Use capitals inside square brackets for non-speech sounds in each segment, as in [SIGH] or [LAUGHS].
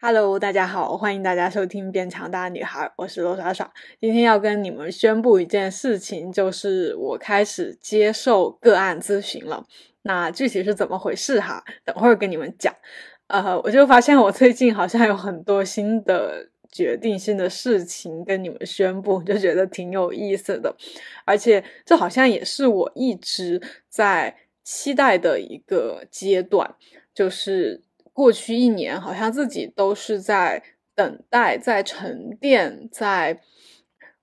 Hello，大家好，欢迎大家收听《变强大女孩》，我是罗莎莎。今天要跟你们宣布一件事情，就是我开始接受个案咨询了。那具体是怎么回事哈？等会儿跟你们讲。呃，我就发现我最近好像有很多新的决定性的事情跟你们宣布，就觉得挺有意思的。而且这好像也是我一直在期待的一个阶段，就是。过去一年，好像自己都是在等待，在沉淀，在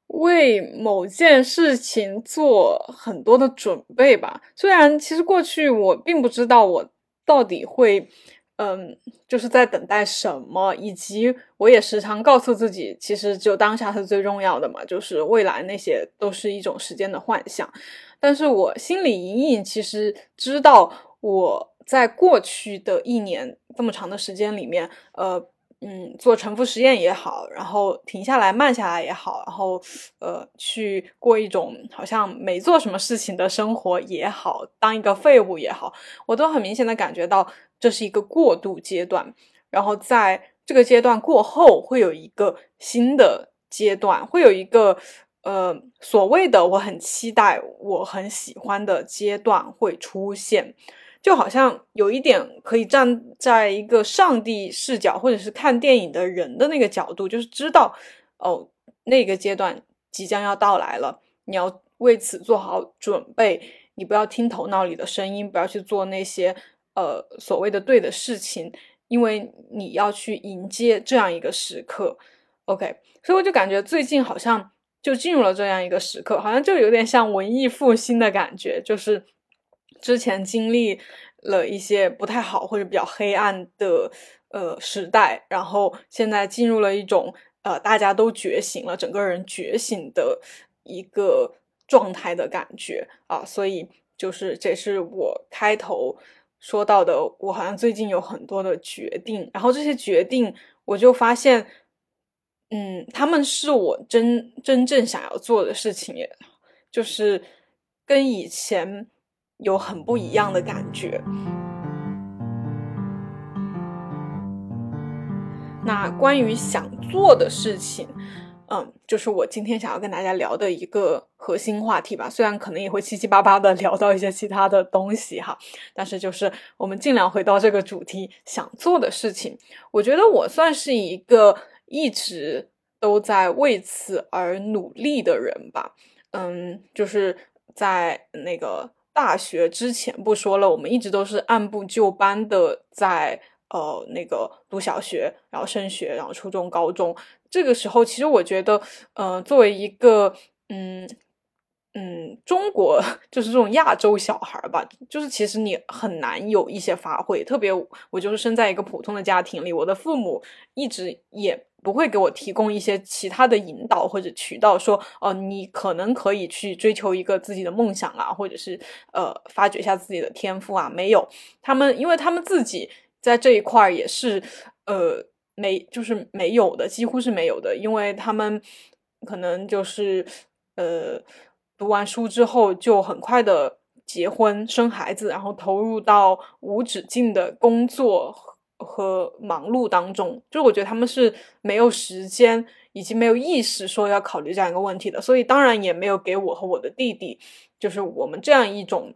为某件事情做很多的准备吧。虽然其实过去我并不知道我到底会，嗯，就是在等待什么，以及我也时常告诉自己，其实只有当下是最重要的嘛，就是未来那些都是一种时间的幻想。但是我心里隐隐其实知道我。在过去的一年这么长的时间里面，呃，嗯，做沉浮实验也好，然后停下来慢下来也好，然后呃，去过一种好像没做什么事情的生活也好，当一个废物也好，我都很明显的感觉到这是一个过渡阶段。然后在这个阶段过后，会有一个新的阶段，会有一个呃所谓的我很期待、我很喜欢的阶段会出现。就好像有一点可以站在一个上帝视角，或者是看电影的人的那个角度，就是知道哦，那个阶段即将要到来了，你要为此做好准备，你不要听头脑里的声音，不要去做那些呃所谓的对的事情，因为你要去迎接这样一个时刻。OK，所以我就感觉最近好像就进入了这样一个时刻，好像就有点像文艺复兴的感觉，就是。之前经历了一些不太好或者比较黑暗的呃时代，然后现在进入了一种呃大家都觉醒了，整个人觉醒的一个状态的感觉啊，所以就是这是我开头说到的，我好像最近有很多的决定，然后这些决定我就发现，嗯，他们是我真真正想要做的事情，也就是跟以前。有很不一样的感觉。那关于想做的事情，嗯，就是我今天想要跟大家聊的一个核心话题吧。虽然可能也会七七八八的聊到一些其他的东西哈，但是就是我们尽量回到这个主题，想做的事情。我觉得我算是一个一直都在为此而努力的人吧。嗯，就是在那个。大学之前不说了，我们一直都是按部就班的在呃那个读小学，然后升学，然后初中、高中。这个时候，其实我觉得，呃，作为一个嗯嗯中国就是这种亚洲小孩吧，就是其实你很难有一些发挥。特别我就是生在一个普通的家庭里，我的父母一直也。不会给我提供一些其他的引导或者渠道，说哦，你可能可以去追求一个自己的梦想啊，或者是呃，发掘一下自己的天赋啊。没有，他们因为他们自己在这一块也是呃没，就是没有的，几乎是没有的，因为他们可能就是呃读完书之后就很快的结婚生孩子，然后投入到无止境的工作。和忙碌当中，就是我觉得他们是没有时间以及没有意识说要考虑这样一个问题的，所以当然也没有给我和我的弟弟，就是我们这样一种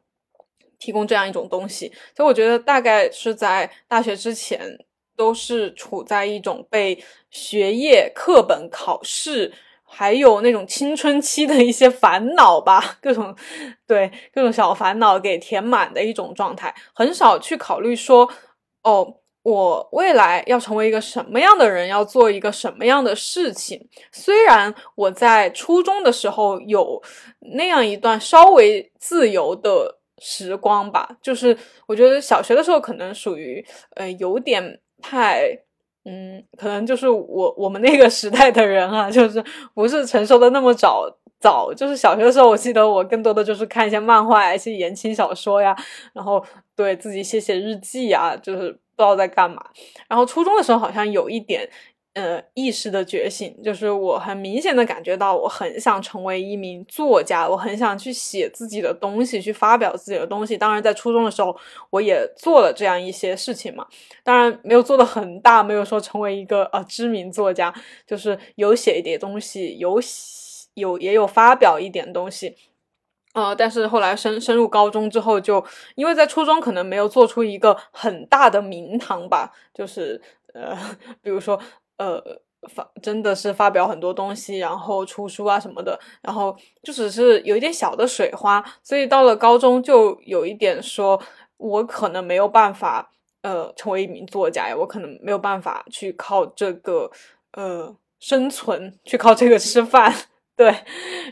提供这样一种东西。所以我觉得大概是在大学之前，都是处在一种被学业、课本、考试，还有那种青春期的一些烦恼吧，各种对各种小烦恼给填满的一种状态，很少去考虑说哦。我未来要成为一个什么样的人，要做一个什么样的事情？虽然我在初中的时候有那样一段稍微自由的时光吧，就是我觉得小学的时候可能属于呃有点太嗯，可能就是我我们那个时代的人啊，就是不是成熟的那么早早，就是小学的时候，我记得我更多的就是看一些漫画、一些言情小说呀，然后对自己写写日记啊，就是。不知道在干嘛，然后初中的时候好像有一点，呃，意识的觉醒，就是我很明显的感觉到，我很想成为一名作家，我很想去写自己的东西，去发表自己的东西。当然，在初中的时候，我也做了这样一些事情嘛。当然，没有做的很大，没有说成为一个呃知名作家，就是有写一点东西，有有也有发表一点东西。呃，但是后来升升入高中之后，就因为在初中可能没有做出一个很大的名堂吧，就是呃，[LAUGHS] 比如说。呃，发真的是发表很多东西，然后出书啊什么的，然后就只是有一点小的水花，所以到了高中就有一点说，我可能没有办法呃成为一名作家呀，我可能没有办法去靠这个呃生存，去靠这个吃饭，对，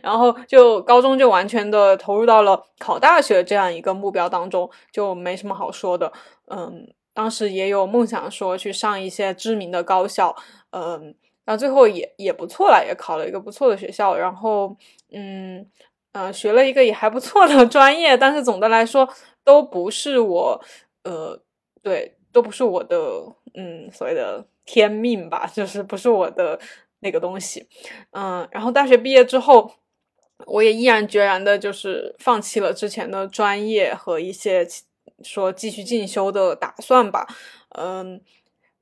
然后就高中就完全的投入到了考大学这样一个目标当中，就没什么好说的，嗯。当时也有梦想说去上一些知名的高校，嗯，然后最后也也不错了，也考了一个不错的学校，然后嗯呃学了一个也还不错的 [LAUGHS] 专业，但是总的来说都不是我呃对都不是我的嗯所谓的天命吧，就是不是我的那个东西，嗯，然后大学毕业之后，我也毅然决然的就是放弃了之前的专业和一些。说继续进修的打算吧，嗯，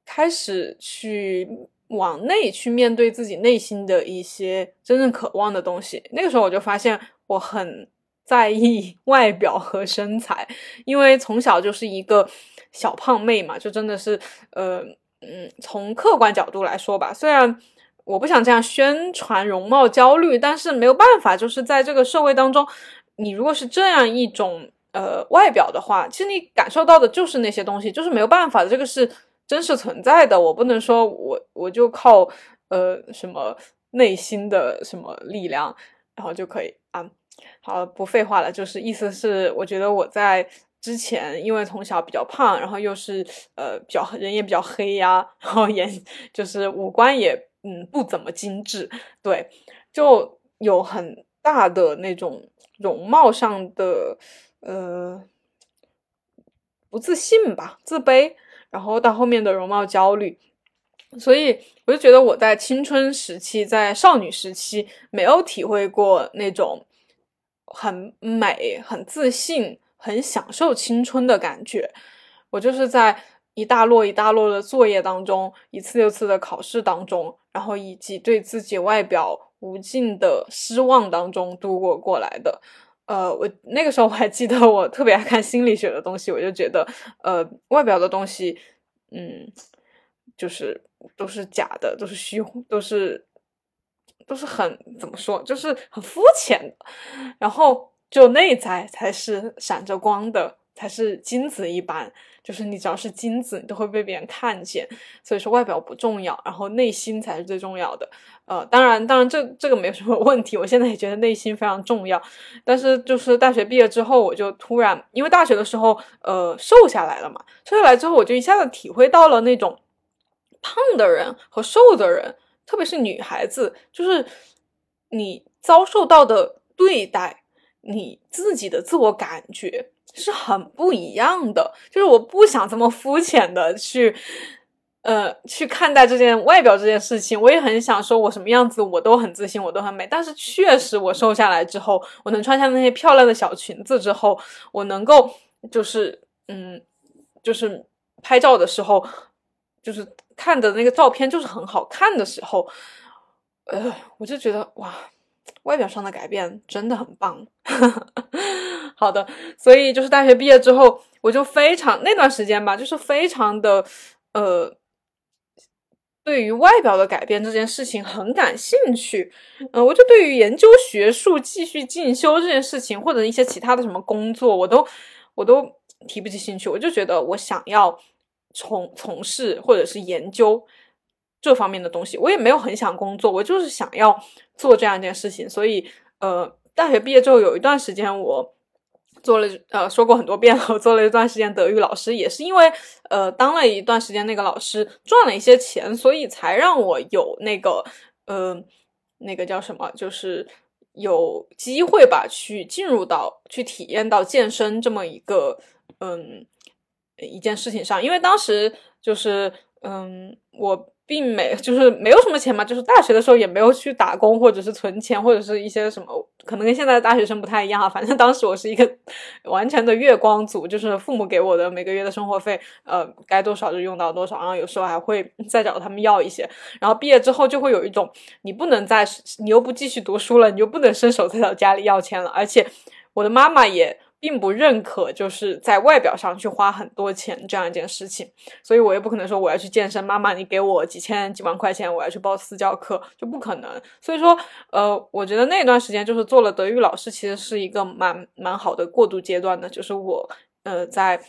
开始去往内去面对自己内心的一些真正渴望的东西。那个时候我就发现我很在意 [LAUGHS] 外表和身材，因为从小就是一个小胖妹嘛，就真的是呃嗯，从客观角度来说吧，虽然我不想这样宣传容貌焦虑，但是没有办法，就是在这个社会当中，你如果是这样一种。呃，外表的话，其实你感受到的就是那些东西，就是没有办法的，这个是真实存在的。我不能说我我就靠呃什么内心的什么力量，然后就可以啊。好，不废话了，就是意思是，我觉得我在之前，因为从小比较胖，然后又是呃比较人也比较黑呀，然后眼就是五官也嗯不怎么精致，对，就有很大的那种容貌上的。呃，不自信吧，自卑，然后到后面的容貌焦虑，所以我就觉得我在青春时期，在少女时期没有体会过那种很美、很自信、很享受青春的感觉。我就是在一大摞一大摞的作业当中，一次又次的考试当中，然后以及对自己外表无尽的失望当中度过过来的。呃，我那个时候我还记得，我特别爱看心理学的东西，我就觉得，呃，外表的东西，嗯，就是都是假的，都是虚，都是都是很怎么说，就是很肤浅的，然后就内在才是闪着光的。才是金子一般，就是你只要是金子，你都会被别人看见。所以说外表不重要，然后内心才是最重要的。呃，当然，当然这这个没有什么问题。我现在也觉得内心非常重要。但是就是大学毕业之后，我就突然因为大学的时候，呃，瘦下来了嘛，瘦下来之后，我就一下子体会到了那种胖的人和瘦的人，特别是女孩子，就是你遭受到的对待，你自己的自我感觉。是很不一样的，就是我不想这么肤浅的去，呃，去看待这件外表这件事情。我也很想说，我什么样子我都很自信，我都很美。但是确实，我瘦下来之后，我能穿下那些漂亮的小裙子之后，我能够就是，嗯，就是拍照的时候，就是看的那个照片就是很好看的时候，呃，我就觉得哇，外表上的改变真的很棒。[LAUGHS] 好的，所以就是大学毕业之后，我就非常那段时间吧，就是非常的呃，对于外表的改变这件事情很感兴趣。嗯，我就对于研究学术、继续进修这件事情，或者一些其他的什么工作，我都我都提不起兴趣。我就觉得我想要从从事或者是研究这方面的东西，我也没有很想工作，我就是想要做这样一件事情。所以，呃，大学毕业之后有一段时间我。做了呃说过很多遍了，我 [LAUGHS] 做了一段时间德语老师，也是因为呃当了一段时间那个老师赚了一些钱，所以才让我有那个呃那个叫什么，就是有机会吧，去进入到去体验到健身这么一个嗯一件事情上。因为当时就是嗯，我。并没就是没有什么钱嘛，就是大学的时候也没有去打工或者是存钱或者是一些什么，可能跟现在的大学生不太一样啊。反正当时我是一个 [LAUGHS] 完全的月光族，就是父母给我的每个月的生活费，呃，该多少就用到多少，然后有时候还会 [LAUGHS] 再找他们要一些。然后毕业之后就会有一种，你不能再，你又不继续读书了，你就不能伸手再找家里要钱了。而且我的妈妈也。并不认可就是在外表上去花很多钱这样一件事情，所以我也不可能说我要去健身，妈妈你给我几千几万块钱，我要去报私教课，就不可能。所以说，呃，我觉得那段时间就是做了德育老师，其实是一个蛮蛮好的过渡阶段的，就是我呃在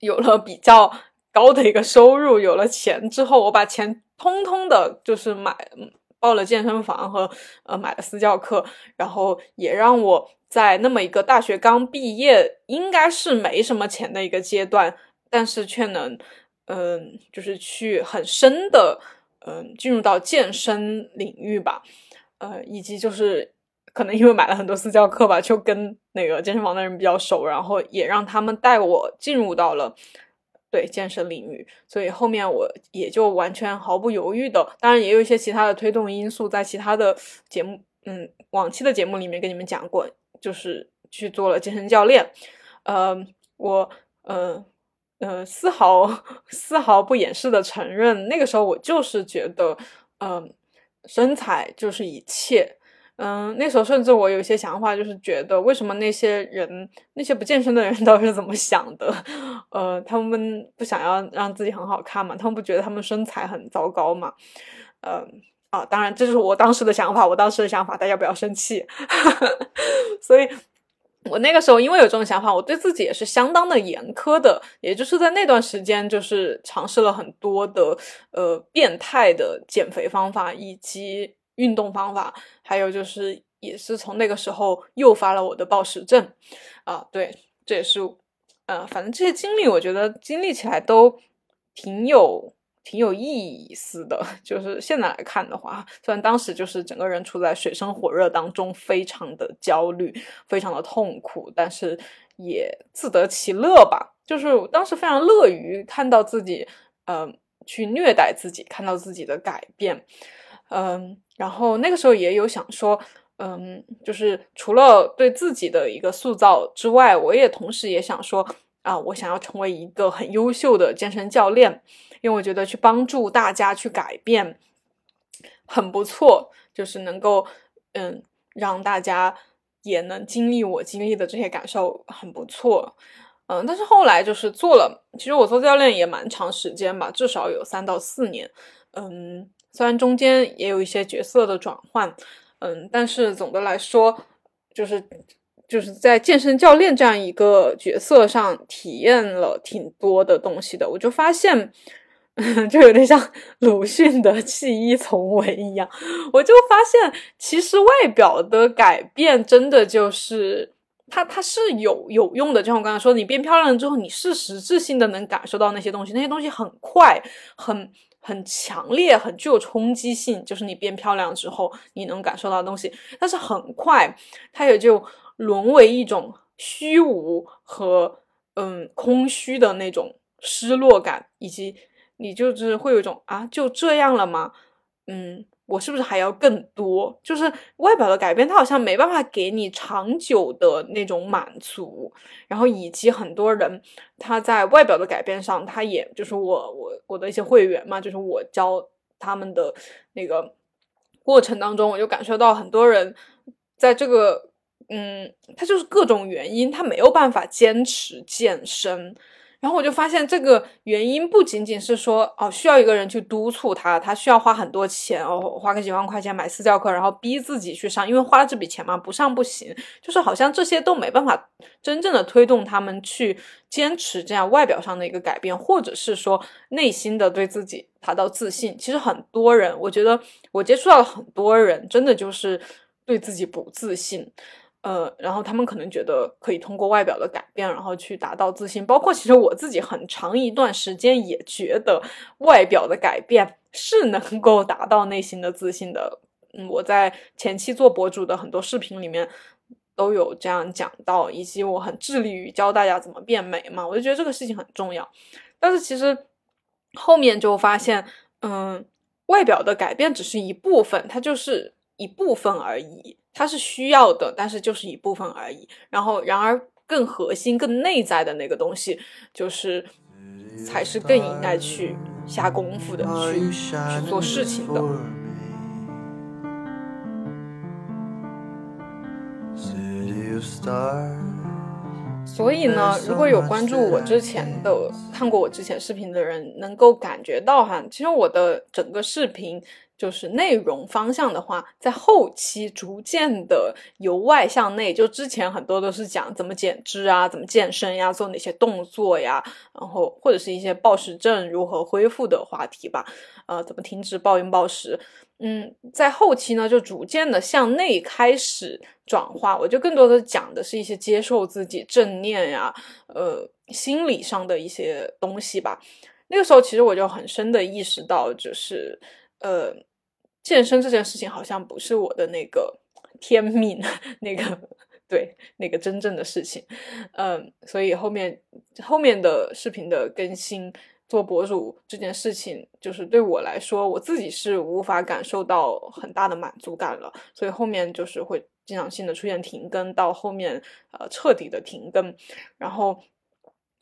有了比较高的一个收入，有了钱之后，我把钱通通的就是买报了健身房和呃买了私教课，然后也让我。在那么一个大学刚毕业，应该是没什么钱的一个阶段，但是却能，嗯，就是去很深的，嗯，进入到健身领域吧，呃，以及就是可能因为买了很多私教课吧，就跟那个健身房的人比较熟，然后也让他们带我进入到了对健身领域，所以后面我也就完全毫不犹豫的，当然也有一些其他的推动因素，在其他的节目，嗯，往期的节目里面跟你们讲过。就是去做了健身教练，呃，我，呃，呃，丝毫丝毫不掩饰的承认，那个时候我就是觉得，嗯，身材就是一切，嗯，那时候甚至我有一些想法，就是觉得为什么那些人那些不健身的人都是怎么想的？呃，他们不想要让自己很好看嘛？他们不觉得他们身材很糟糕嘛？嗯。啊，当然，这就是我当时的想法。我当时的想法，大家不要生气。[LAUGHS] 所以，我那个时候因为有这种想法，我对自己也是相当的严苛的。也就是在那段时间，就是尝试了很多的呃变态的减肥方法以及运动方法，还有就是也是从那个时候诱发了我的暴食症。啊，对，这也是呃，反正这些经历，我觉得经历起来都挺有。挺有意思的，[LAUGHS] 就是现在来看的话，虽然当时就是整个人处在水深火热当中，非常的焦虑，非常的痛苦，但是也自得其乐吧。就是当时非常乐于看到自己，嗯，去虐待自己，看到自己的改变，嗯，然后那个时候也有想说，嗯，就是除了对自己的一个塑造之外，我也同时也想说，啊，我想要成为一个很优秀的健身教练。因为我觉得去帮助大家去改变很不错，就是能够嗯让大家也能经历我经历的这些感受很不错，嗯，但是后来就是做了，其实我做教练也蛮长时间吧，至少有三到四年，嗯，虽然中间也有一些角色的转换，嗯，但是总的来说就是就是在健身教练这样一个角色上体验了挺多的东西的，我就发现。[LAUGHS] 就有点像鲁迅的弃医从文一样，我就发现其实外表的改变真的就是它，它是有有用的。就像我刚才说，你变漂亮了之后，你是实质性的能感受到那些东西，那些东西很快、很很强烈、很具有冲击性。就是你变漂亮之后，你能感受到的东西，但是很快它也就沦为一种虚无和嗯空虚的那种失落感，以及。你就是会有一种啊，就这样了吗？嗯，我是不是还要更多？就是外表的改变，它好像没办法给你长久的那种满足。然后以及很多人他在外表的改变上，他也就是我我我的一些会员嘛，就是我教他们的那个过程当中，我就感受到很多人在这个嗯，他就是各种原因，他没有办法坚持健身。然后我就发现，这个原因不仅仅是说，哦，需要一个人去督促他，他需要花很多钱，哦，花个几万块钱买私教课，然后逼自己去上，因为花了这笔钱嘛，不上不行。就是好像这些都没办法真正的推动他们去坚持这样外表上的一个改变，或者是说内心的对自己达到自信。其实很多人，我觉得我接触到了很多人，真的就是对自己不自信。呃，然后他们可能觉得可以通过外表的改变，然后去达到自信。包括其实我自己很长一段时间也觉得外表的改变是能够达到内心的自信的。嗯，我在前期做博主的很多视频里面都有这样讲到，以及我很致力于教大家怎么变美嘛，我就觉得这个事情很重要。但是其实后面就发现，嗯，外表的改变只是一部分，它就是一部分而已，它是需要的，但是就是一部分而已。然后，然而更核心、更内在的那个东西，就是才是更应该去下功夫的，去去做事情的。所以呢，如果有关注我之前的、看过我之前视频的人，能够感觉到哈，其实我的整个视频就是内容方向的话，在后期逐渐的由外向内。就之前很多都是讲怎么减脂啊，怎么健身呀，做哪些动作呀，然后或者是一些暴食症如何恢复的话题吧，呃，怎么停止暴饮暴食。嗯，在后期呢，就逐渐的向内开始转化，我就更多的讲的是一些接受自己、正念呀，呃，心理上的一些东西吧。那个时候，其实我就很深的意识到，就是呃，健身这件事情好像不是我的那个天命，那个对那个真正的事情。嗯，所以后面后面的视频的更新。做博主这件事情，就是对我来说，我自己是无法感受到很大的满足感了，所以后面就是会经常性的出现停更，到后面呃彻底的停更，然后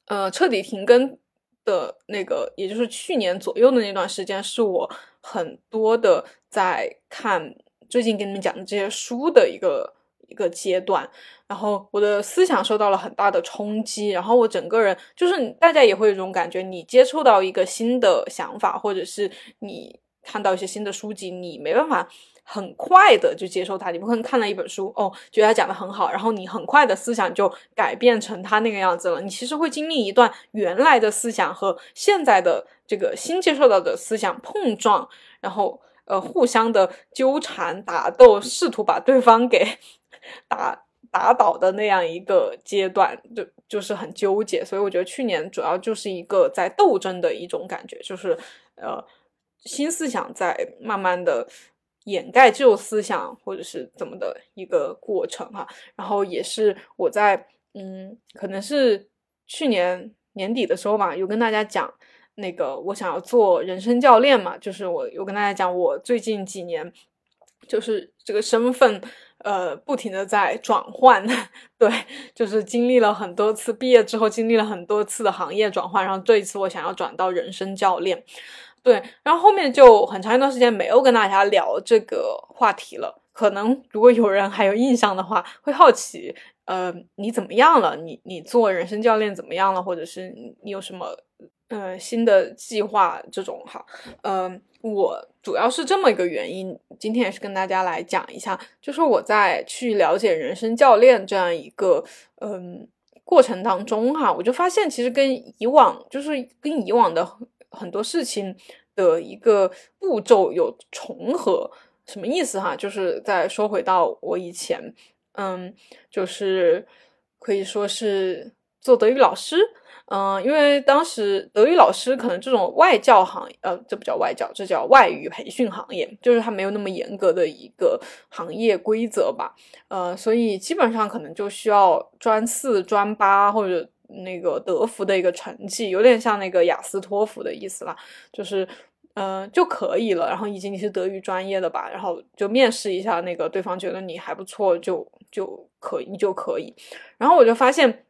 呃彻底停更的那个，也就是去年左右的那段时间，是我很多的在看最近跟你们讲的这些书的一个。一个阶段，然后我的思想受到了很大的冲击，然后我整个人就是大家也会有一种感觉，你接触到一个新的想法，或者是你看到一些新的书籍，你没办法很快的就接受它，你不可能看了一本书哦，觉得他讲的很好，然后你很快的思想就改变成他那个样子了，你其实会经历一段原来的思想和现在的这个新接受到的思想碰撞，然后呃互相的纠缠打斗，试图把对方给。打打倒的那样一个阶段，就就是很纠结，所以我觉得去年主要就是一个在斗争的一种感觉，就是呃新思想在慢慢的掩盖旧思想或者是怎么的一个过程哈。然后也是我在嗯，可能是去年年底的时候吧，有跟大家讲那个我想要做人生教练嘛，就是我有跟大家讲我最近几年就是这个身份。呃，不停的在转换，[LAUGHS] 对，就是经历了很多次，毕业之后经历了很多次的行业转换，然后这一次我想要转到人生教练，对，然后后面就很长一段时间没有跟大家聊这个话题了。可能如果有人还有印象的话，会好奇，呃，你怎么样了？你你做人生教练怎么样了？或者是你有什么？呃，新的计划这种哈，嗯，我主要是这么一个原因，今天也是跟大家来讲一下，就是我在去了解人生教练这样一个嗯过程当中哈，我就发现其实跟以往就是跟以往的很多事情的一个步骤有重合，什么意思哈？就是再说回到我以前，嗯，就是可以说是做德语老师。嗯，因为当时德语老师可能这种外教行业，呃，这不叫外教，这叫外语培训行业，就是它没有那么严格的一个行业规则吧，呃，所以基本上可能就需要专四、专八或者那个德福的一个成绩，有点像那个雅思、托福的意思啦，就是，嗯，就可以了。然后以及你是德语专业的吧，然后就面试一下，那个对方觉得你还不错，就就可以，你就可以。然后我就发现，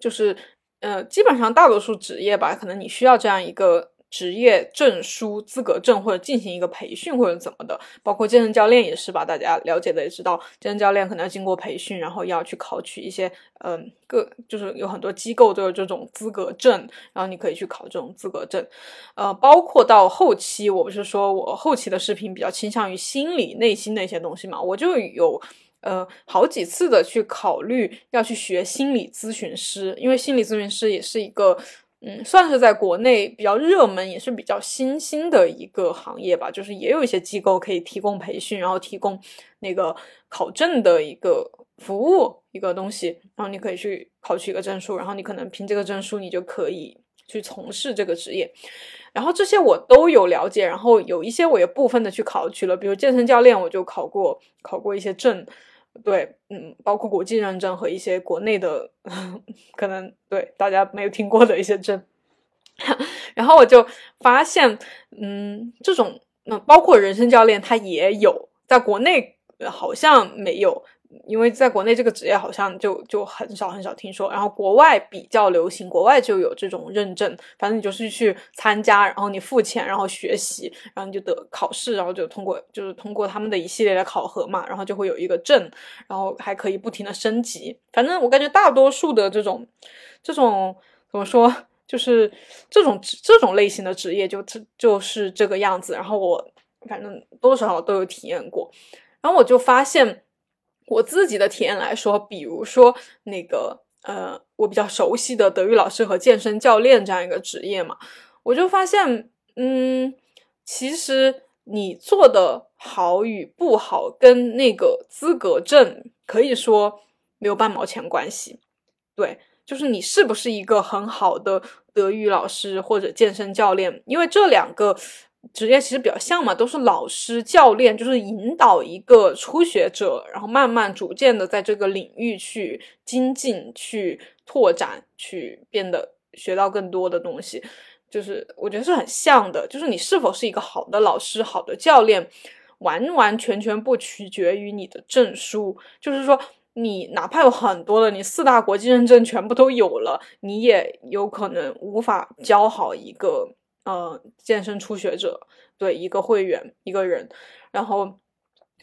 就是。呃，基本上大多数职业吧，可能你需要这样一个职业证书、资格证，或者进行一个培训，或者怎么的。包括健身教练也是吧，大家了解的也知道，健身教练可能要经过培训，然后要去考取一些，嗯，各就是有很多机构都有这种资格证，然后你可以去考这种资格证。呃，包括到后期，我不是说我后期的视频比较倾向于心理、内心的一些东西嘛，我就有。呃，好几次的去考虑要去学心理咨询师，因为心理咨询师也是一个，嗯，算是在国内比较热门，也是比较新兴的一个行业吧。就是也有一些机构可以提供培训，然后提供那个考证的一个服务，一个东西，然后你可以去考取一个证书，然后你可能凭这个证书，你就可以去从事这个职业。然后这些我都有了解，然后有一些我也部分的去考取了，比如健身教练，我就考过，考过一些证。对，嗯，包括国际认证和一些国内的，[LAUGHS] 可能对大家没有听过的一些证。[LAUGHS] 然后我就发现，嗯，这种，嗯包括人生教练，他也有，在国内好像没有。因为在国内这个职业好像就就很少很少听说，然后国外比较流行，国外就有这种认证，反正你就是去参加，然后你付钱，然后学习，然后你就得考试，然后就通过就是通过他们的一系列的考核嘛，然后就会有一个证，然后还可以不停的升级。反正我感觉大多数的这种这种怎么说，就是这种这种类型的职业就就是这个样子。然后我反正多少都有体验过，然后我就发现。我自己的体验来说，比如说那个呃，我比较熟悉的德育老师和健身教练这样一个职业嘛，我就发现，嗯，其实你做的好与不好，跟那个资格证可以说没有半毛钱关系。对，就是你是不是一个很好的德育老师或者健身教练，因为这两个。职业其实比较像嘛，都是老师、教练，就是引导一个初学者，然后慢慢、逐渐的在这个领域去精进、去拓展、去变得学到更多的东西。就是我觉得是很像的，就是你是否是一个好的老师、好的教练，完完全全不取决于你的证书。就是说，你哪怕有很多的，你四大国际认证全部都有了，你也有可能无法教好一个。呃，健身初学者对一个会员一个人，然后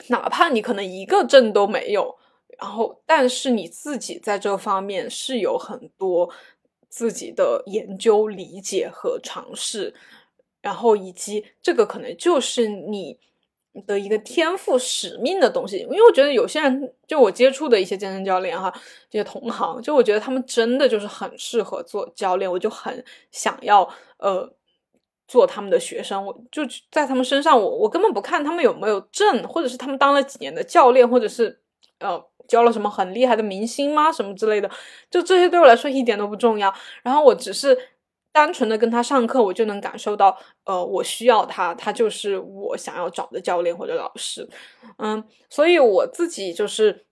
哪怕你可能一个证都没有，然后但是你自己在这方面是有很多自己的研究、理解和尝试，然后以及这个可能就是你的一个天赋、使命的东西。因为我觉得有些人，就我接触的一些健身教练哈，这些同行，就我觉得他们真的就是很适合做教练，我就很想要呃。做他们的学生，我就在他们身上，我我根本不看他们有没有证，或者是他们当了几年的教练，或者是呃教了什么很厉害的明星吗，什么之类的，就这些对我来说一点都不重要。然后我只是单纯的跟他上课，我就能感受到，呃，我需要他，他就是我想要找的教练或者老师。嗯，所以我自己就是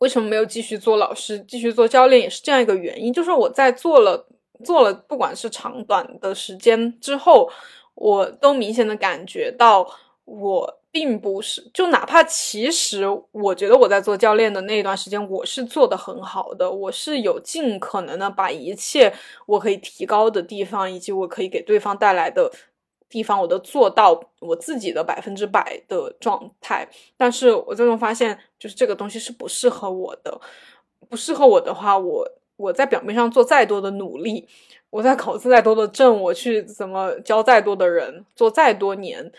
为什么没有继续做老师，继续做教练，也是这样一个原因，就是我在做了。做了不管是长短的时间之后，我都明显的感觉到，我并不是就哪怕其实我觉得我在做教练的那一段时间，我是做的很好的，我是有尽可能的把一切我可以提高的地方，以及我可以给对方带来的地方，我都做到我自己的百分之百的状态。但是我最终发现，就是这个东西是不适合我的，不适合我的话，我。我在表面上做再多的努力，我在考再多的证，我去怎么教再多的人，做再多年，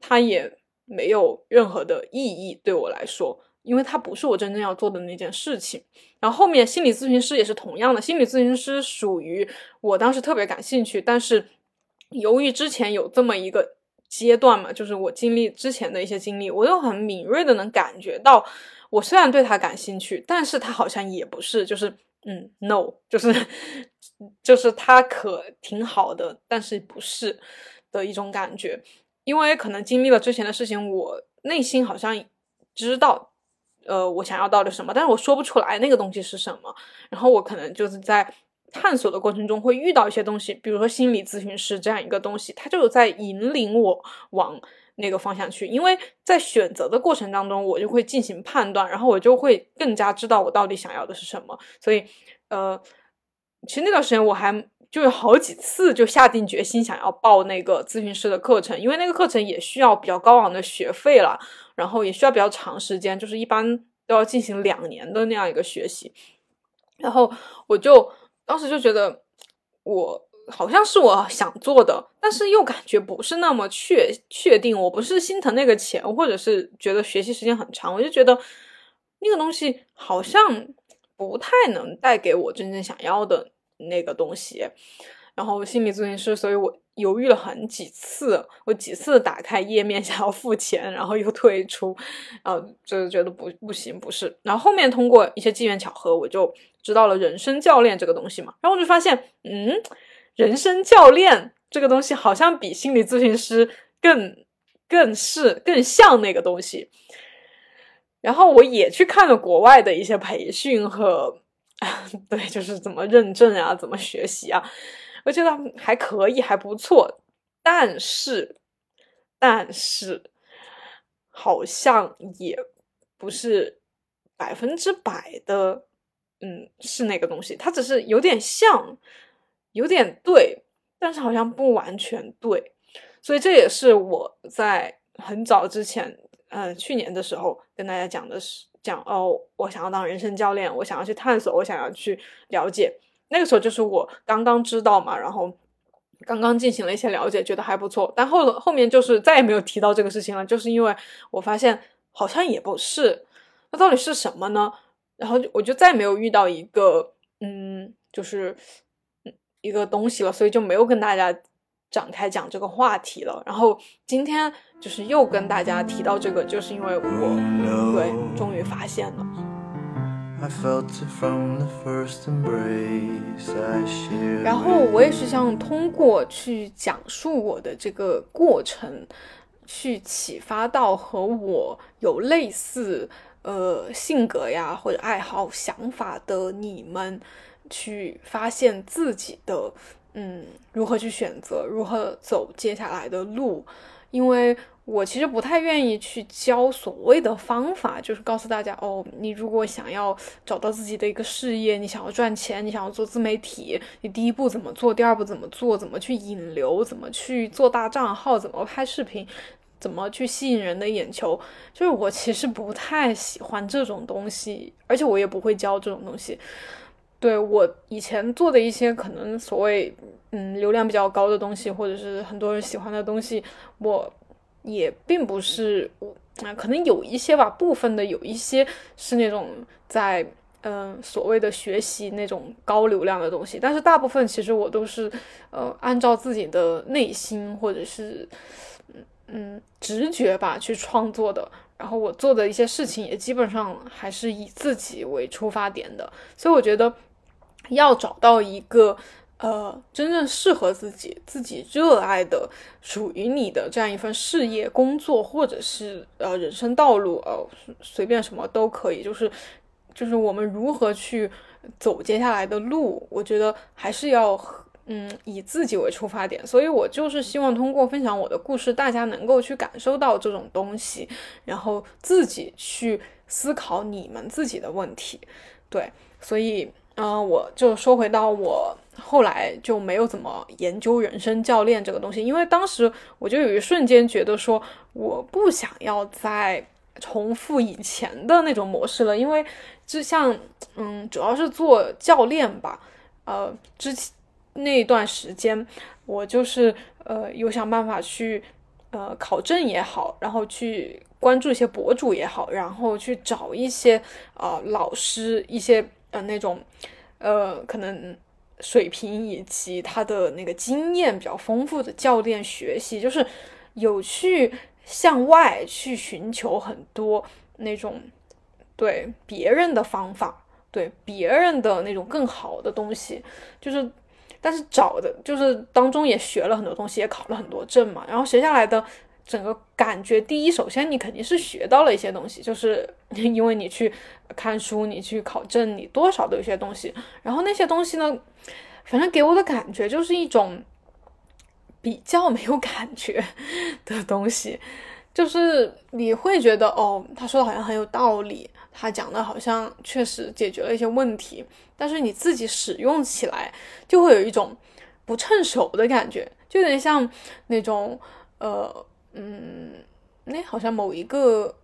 它也没有任何的意义对我来说，因为它不是我真正要做的那件事情。然后后面心理咨询师也是同样的，心理咨询师属于我当时特别感兴趣，但是由于之前有这么一个阶段嘛，就是我经历之前的一些经历，我又很敏锐的能感觉到，我虽然对他感兴趣，但是他好像也不是，就是。嗯，no，就是就是他可挺好的，但是不是的一种感觉，因为可能经历了之前的事情，我内心好像知道，呃，我想要到底什么，但是我说不出来那个东西是什么。然后我可能就是在探索的过程中会遇到一些东西，比如说心理咨询师这样一个东西，他就在引领我往。那个方向去，因为在选择的过程当中，我就会进行判断，然后我就会更加知道我到底想要的是什么。所以，呃，其实那段时间我还就有好几次就下定决心想要报那个咨询师的课程，因为那个课程也需要比较高昂的学费了，然后也需要比较长时间，就是一般都要进行两年的那样一个学习。然后我就当时就觉得我。好像是我想做的，但是又感觉不是那么确确定。我不是心疼那个钱，或者是觉得学习时间很长，我就觉得那个东西好像不太能带给我真正想要的那个东西。然后心理咨询师，所以我犹豫了很几次，我几次打开页面 [LAUGHS] 想要付钱，然后又退出，然后就觉得不不行，不是。然后后面通过一些机缘巧合，我就知道了人生教练这个东西嘛，然后我就发现，嗯。人生教练这个东西好像比心理咨询师更更是更像那个东西，然后我也去看了国外的一些培训和，[LAUGHS] 对，就是怎么认证啊，怎么学习啊，我觉得还可以，还不错。但是，但是，好像也不是百分之百的，嗯，是那个东西。它只是有点像，有点对，但是好像不完全对。所以这也是我在很早之前，呃，去年的时候跟大家讲的是讲哦，我想要当人生教练，我想要去探索，我想要去了解。那个时候就是我刚刚知道嘛，然后刚刚进行了一些了解，觉得还不错。但后后面就是再也没有提到这个事情了，就是因为我发现好像也不是，那到底是什么呢？然后我就再也没有遇到一个嗯，就是一个东西了，所以就没有跟大家。展开讲这个话题了，然后今天就是又跟大家提到这个，就是因为我对终于发现了。然后我也是想通过去讲述我的这个过程，去启发到和我有类似呃性格呀或者爱好想法的你们，去发现自己的。嗯，如何去选择，如何走接下来的路？因为我其实不太愿意去教所谓的方法，就是告诉大家哦，你如果想要找到自己的一个事业，你想要赚钱，你想要做自媒体，你第一步怎么做，第二步怎么做，怎么去引流，怎么去做大账号，怎么拍视频，怎么去吸引人的眼球，就是我其实不太喜欢这种东西，而且我也不会教这种东西。对我以前做的一些可能所谓嗯流量比较高的东西，或者是很多人喜欢的东西，我也并不是啊，可能有一些吧，部分的有一些是那种在嗯所谓的学习那种高流量的东西，但是大部分其实我都是呃按照自己的内心或者是嗯嗯直觉吧去创作的。然后我做的一些事情也基本上还是以自己为出发点的，所以我觉得。要找到一个呃真正适合自己、自己热爱的、属于你的这样一份事业、工作，或者是呃人生道路，呃随便什么都可以。就是就是我们如何去走接下来的路，我觉得还是要嗯以自己为出发点。所以我就是希望通过分享我的故事，大家能够去感受到这种东西，然后自己去思考你们自己的问题。对，所以。嗯，我就说回到我后来就没有怎么研究人生教练这个东西，因为当时我就有一瞬间觉得说我不想要再重复以前的那种模式了，因为就像嗯，主要是做教练吧，呃，之前那段时间我就是呃有想办法去呃考证也好，然后去关注一些博主也好，然后去找一些呃老师一些。呃，那种，呃，可能水平以及他的那个经验比较丰富的教练学习，就是有去向外去寻求很多那种对别人的方法，对别人的那种更好的东西，就是，但是找的就是当中也学了很多东西，也考了很多证嘛，然后学下来的。整个感觉，第一，首先你肯定是学到了一些东西，就是 [LAUGHS] 因为你去看书，你去考证，你多少都有些东西。然后那些东西呢，反正给我的感觉就是一种比较没有感觉的东西，就是你会觉得哦，他说的好像很有道理，他讲的好像确实解决了一些问题，但是你自己使用起来就会有一种不趁手的感觉，就有点像那种呃。嗯，那好像某一个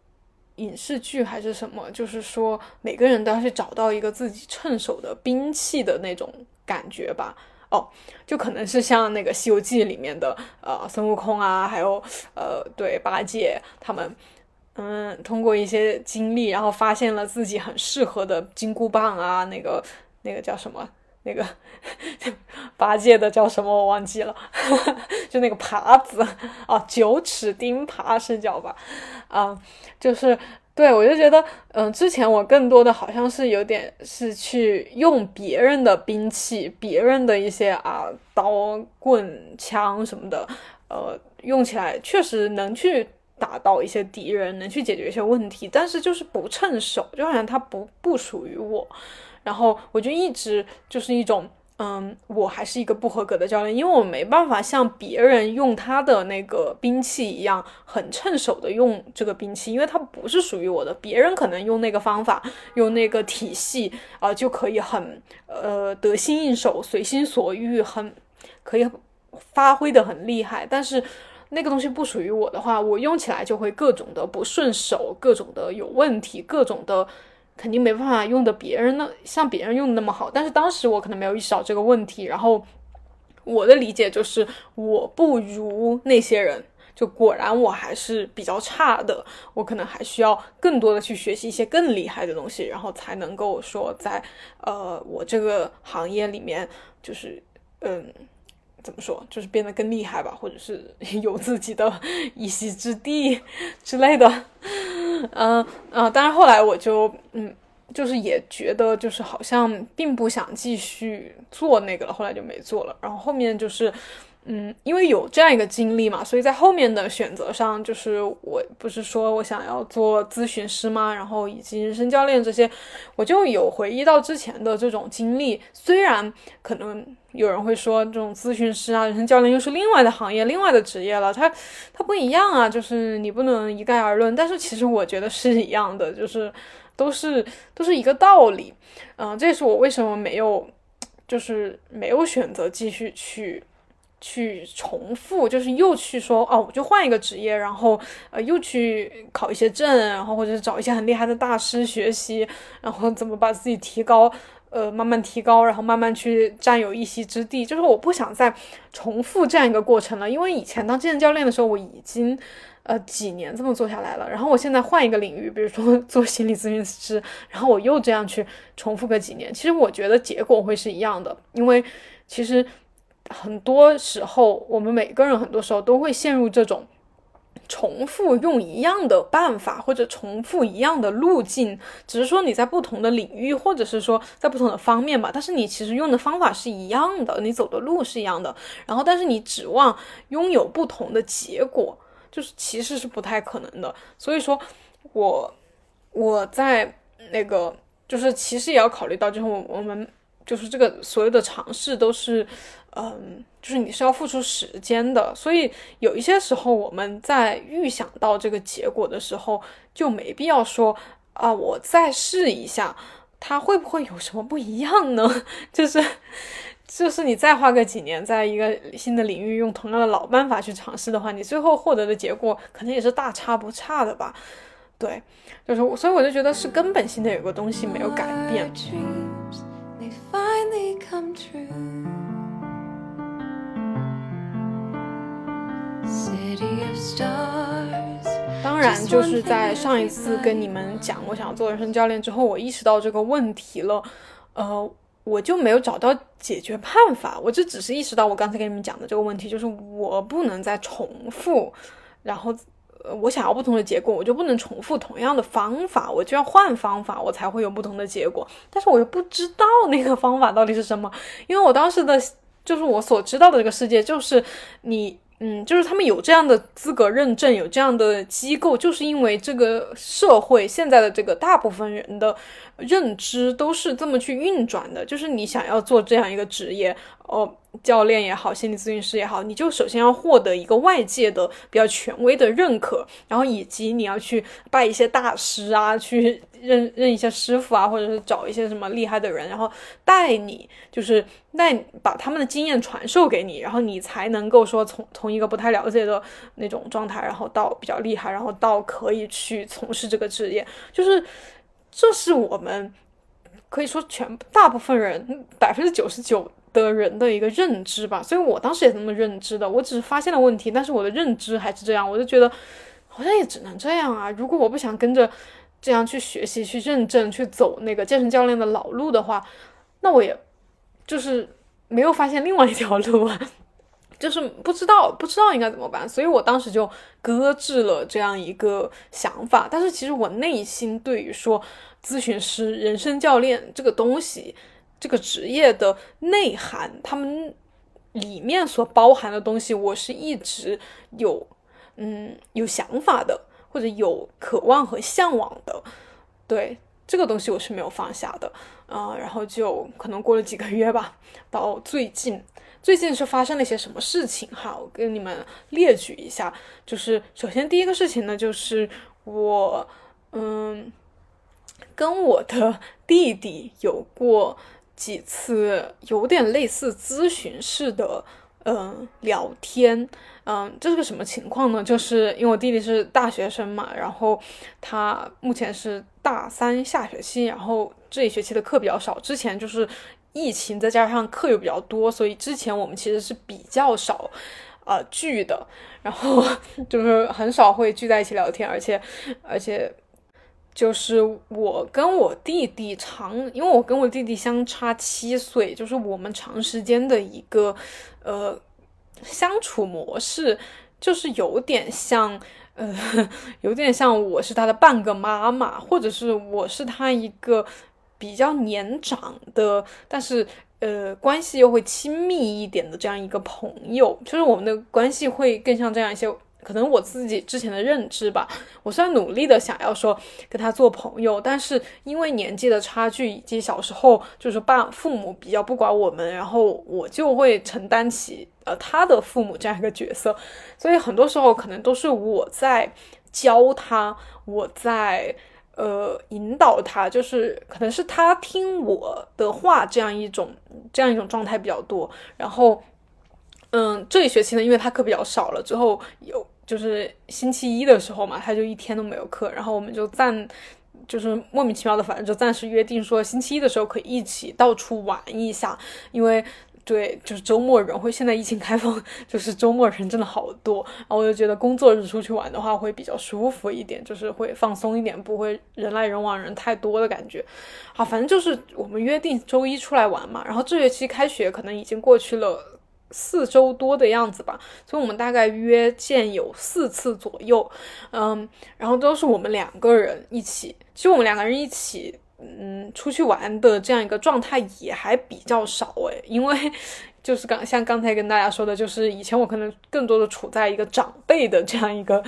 影视剧还是什么，就是说每个人都要去找到一个自己趁手的兵器的那种感觉吧。哦，就可能是像那个《西游记》里面的呃孙悟空啊，还有呃对八戒他们，嗯，通过一些经历，然后发现了自己很适合的金箍棒啊，那个那个叫什么？那个八戒的叫什么我忘记了，[LAUGHS] 就那个耙子啊，九齿钉耙是叫吧？啊，就是对我就觉得，嗯，之前我更多的好像是有点是去用别人的兵器，别人的一些啊刀棍枪什么的，呃，用起来确实能去打到一些敌人，能去解决一些问题，但是就是不趁手，就好像它不不属于我。然后我就一直就是一种嗯，我还是一个不合格的教练，因为我没办法像别人用他的那个兵器一样很趁手的用这个兵器，因为它不是属于我的。别人可能用那个方法，用那个体系啊，就可以很呃得心应手、随心所欲，很可以发挥的很厉害。但是那个东西不属于我的话，我用起来就会各种的不顺手，各种的有问题，各种的。肯定没办法用的别人那像别人用的那么好，但是当时我可能没有意识到这个问题，然后我的理解就是我不如那些人，就果然我还是比较差的，我可能还需要更多的去学习一些更厉害的东西，然后才能够说在呃我这个行业里面就是嗯怎么说就是变得更厉害吧，或者是有自己的一席之地之类的。嗯嗯，但是后来我就嗯，就是也觉得就是好像并不想继续做那个了，后来就没做了。然后后面就是嗯，因为有这样一个经历嘛，所以在后面的选择上，就是我不是说我想要做咨询师吗？然后以及人生教练这些，我就有回忆到之前的这种经历。虽然可能有人会说，这种咨询师啊、人生教练又是另外的行业、另外的职业了，它它不一样啊，就是你不能一概而论。但是其实我觉得是一样的，就是都是都是一个道理。嗯，这也是我为什么没有，就是没有选择继续去。去重复，就是又去说哦，我就换一个职业，然后呃，又去考一些证，然后或者是找一些很厉害的大师学习，然后怎么把自己提高，呃，慢慢提高，然后慢慢去占有一席之地。就是我不想再重复这样一个过程了，因为以前当健身教练的时候，我已经呃几年这么做下来了，然后我现在换一个领域，比如说 [LAUGHS] 做心理咨询师，然后我又这样去重复个几年，其实我觉得结果会是一样的，因为其实。很多时候，我们每个人很多时候都会陷入这种重复用一样的办法，或者重复一样的路径，只是说你在不同的领域，或者是说在不同的方面吧。但是你其实用的方法是一样的，你走的路是一样的。然后，但是你指望拥有不同的结果，就是其实是不太可能的。所以说，我我在那个就是其实也要考虑到，就是我我们就是这个所有的尝试都是。嗯，就是你是要付出时间的，所以有一些时候我们在预想到这个结果的时候，就没必要说啊，我再试一下，它会不会有什么不一样呢？[LAUGHS] 就是，就是你再花个几年，在一个新的领域用同样的老办法去尝试的话，你最后获得的结果可能也是大差不差的吧？对，就是，所以我就觉得是根本性的有个东西没有改变。当然，就是在上一次跟你们讲我想要做人生教练之后，我意识到这个问题了，呃，我就没有找到解决办法。我就只是意识到我刚才跟你们讲的这个问题，就是我不能再重复，然后，呃，我想要不同的结果，我就不能重复同样的方法，我就要换方法，我才会有不同的结果。但是我又不知道那个方法到底是什么，因为我当时的，就是我所知道的这个世界，就是你。嗯，就是他们有这样的资格认证，有这样的机构，就是因为这个社会现在的这个大部分人的认知都是这么去运转的。就是你想要做这样一个职业，哦，教练也好，心理咨询师也好，你就首先要获得一个外界的比较权威的认可，然后以及你要去拜一些大师啊，去。认认一些师傅啊，或者是找一些什么厉害的人，然后带你，就是带把他们的经验传授给你，然后你才能够说从从一个不太了解的那种状态，然后到比较厉害，然后到可以去从事这个职业，就是这是我们可以说全大部分人百分之九十九的人的一个认知吧。所以我当时也这么认知的，我只是发现了问题，但是我的认知还是这样，我就觉得好像也只能这样啊。如果我不想跟着。这样去学习、去认证、去走那个健身教练的老路的话，那我也就是没有发现另外一条路啊，就是不知道不知道应该怎么办，所以我当时就搁置了这样一个想法。但是其实我内心对于说咨询师、人生教练这个东西、这个职业的内涵，他们里面所包含的东西，我是一直有嗯有想法的。或者有渴望和向往的，对，这个东西我是没有放下的，呃，然后就可能过了几个月吧，到最近，最近是发生了一些什么事情哈？我跟你们列举一下，就是首先第一个事情呢，就是我，嗯，跟我的弟弟有过几次有点类似咨询式的。嗯，聊天，嗯，这是个什么情况呢？就是因为我弟弟是大学生嘛，然后他目前是大三下学期，然后这一学期的课比较少。之前就是疫情，再加上课又比较多，所以之前我们其实是比较少，呃，聚的，然后 [LAUGHS] 就是很少会聚在一起聊天，而且，而且。就是我跟我弟弟长，因为我跟我弟弟相差七岁，就是我们长时间的一个呃相处模式，就是有点像呃 [LAUGHS] 有点像我是他的半个妈妈，或者是我是他一个比较年长的，但是呃关系又会亲密一点的这样一个朋友，就是我们的关系会更像这样一些。可能我自己之前的认知吧，我虽然努力的想要说跟他做朋友，但是因为年纪的差距以及小时候就是爸父母比较不管我们，然后我就会承担起呃他的父母这样一个角色，所以很多时候可能都是我在教他，我在呃引导他，就是可能是他听我的话这样一种这样一种状态比较多。然后嗯，这一学期呢，因为他课比较少了，之后有。就是星期一的时候嘛，他就一天都没有课，然后我们就暂，就是莫名其妙的，反正就暂时约定说星期一的时候可以一起到处玩一下，因为对，就是周末人会现在疫情开放，就是周末人真的好多，然后我就觉得工作日出去玩的话会比较舒服一点，就是会放松一点，不会人来人往人太多的感觉。好，反正就是我们约定周一出来玩嘛，然后这学期开学可能已经过去了。四周多的样子吧，所以我们大概约见有四次左右，嗯，然后都是我们两个人一起。其实我们两个人一起，嗯，出去玩的这样一个状态也还比较少诶，因为 [LAUGHS] 就是刚像刚才跟大家说的，就是以前我可能更多的处在一个长辈的这样一个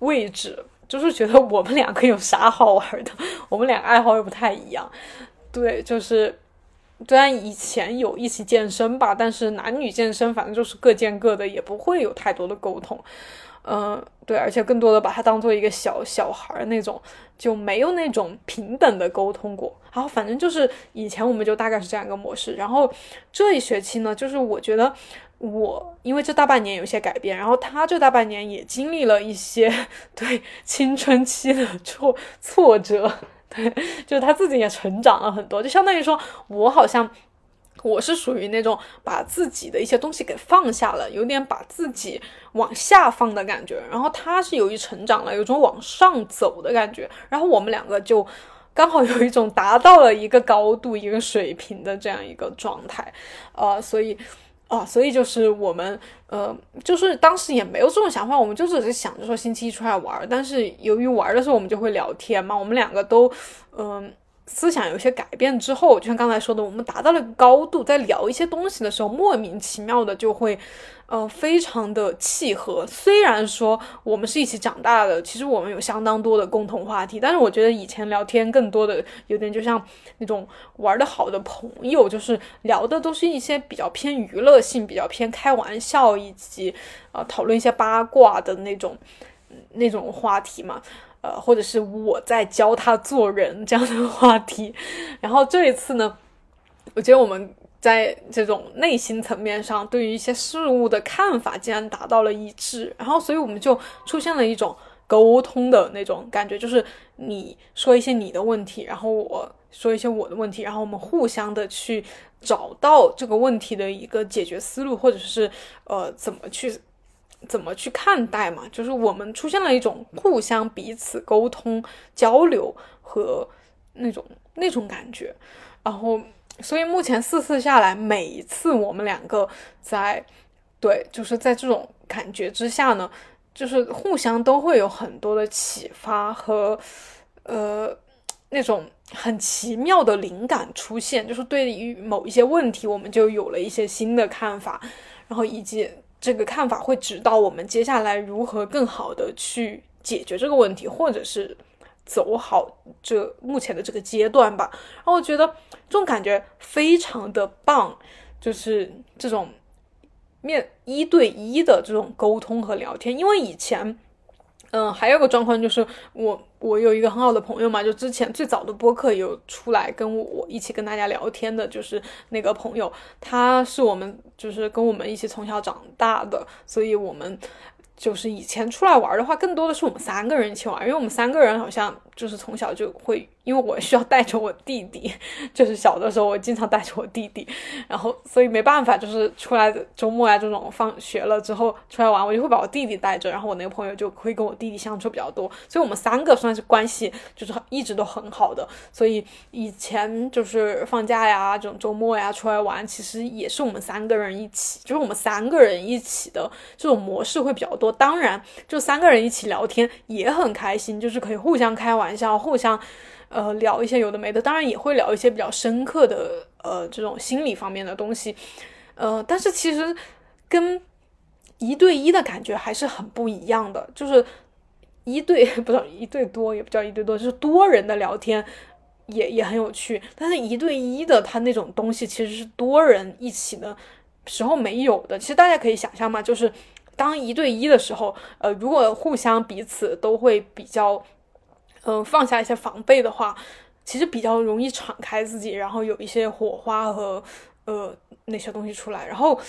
位置，就是觉得我们两个有啥好玩的，我们俩爱好又不太一样，对，就是。虽然以前有一起健身吧，但是男女健身反正就是各见各的，也不会有太多的沟通。嗯，对，而且更多的把他当做一个小小孩那种，就没有那种平等的沟通过。然后反正就是以前我们就大概是这样一个模式。然后这一学期呢，就是我觉得我因为这大半年有些改变，然后他这大半年也经历了一些对青春期的挫挫折。对，就是他自己也成长了很多，就相当于说，我好像我是属于那种把自己的一些东西给放下了，有点把自己往下放的感觉。然后他是由于成长了，有种往上走的感觉。然后我们两个就刚好有一种达到了一个高度、一个水平的这样一个状态，呃，所以。哦，所以就是我们，呃，就是当时也没有这种想法，我们就只是想着说星期一出来玩，但是由于玩的时候我们就会聊天嘛，我们两个都，嗯。思想有些改变之后，就像刚才说的，我们达到了高度，在聊一些东西的时候，莫名其妙的就会，呃，非常的契合。虽然说我们是一起长大的，其实我们有相当多的共同话题，但是我觉得以前聊天更多的有点就像那种玩的好的朋友，就是聊的都是一些比较偏娱乐性、比较偏开玩笑，以及呃讨论一些八卦的那种那种话题嘛。呃，或者是我在教他做人这样的话题，[LAUGHS] 然后这一次呢，我觉得我们在这种内心层面上对于一些事物的看法竟然达到了一致，然后所以我们就出现了一种沟通的那种感觉，就是你说一些你的问题，然后我说一些我的问题，然后我们互相的去找到这个问题的一个解决思路，或者是呃怎么去。怎么去看待嘛？就是我们出现了一种互相彼此沟通、交流和那种那种感觉，然后，所以目前四次下来，每一次我们两个在对，就是在这种感觉之下呢，就是互相都会有很多的启发和呃那种很奇妙的灵感出现，就是对于某一些问题，我们就有了一些新的看法，然后以及。这个看法会指导我们接下来如何更好的去解决这个问题，或者是走好这目前的这个阶段吧。然后我觉得这种感觉非常的棒，就是这种面一对一的这种沟通和聊天，因为以前。嗯，还有个状况就是我我有一个很好的朋友嘛，就之前最早的播客有出来跟我一起跟大家聊天的，就是那个朋友，他是我们就是跟我们一起从小长大的，所以我们就是以前出来玩的话，更多的是我们三个人一起玩，因为我们三个人好像就是从小就会。因为我需要带着我弟弟，[LAUGHS] 就是小的时候我经常带着我弟弟，然后所以没办法，就是出来周末呀这种放学了之后出来玩，我就会把我弟弟带着，然后我那个朋友就会跟我弟弟相处比较多，所以我们三个算是关系就是一直都很好的，所以以前就是放假呀这种周末呀出来玩，其实也是我们三个人一起，就是我们三个人一起的这种模式会比较多。当然，就三个人一起聊天也很开心，就是可以互相开玩玩笑，互相。呃，聊一些有的没的，当然也会聊一些比较深刻的，呃，这种心理方面的东西，呃，但是其实跟一对一的感觉还是很不一样的，就是一对 [LAUGHS] 不是一对多也不叫一对多，就是多人的聊天也也很有趣，但是一对一的他那种东西其实是多人一起的时候没有的。其实大家可以想象嘛，就是当一对一的时候，呃，如果互相彼此都会比较。嗯，放下一些防备的话，其实比较容易敞开自己，然后有一些火花和呃那些东西出来。然后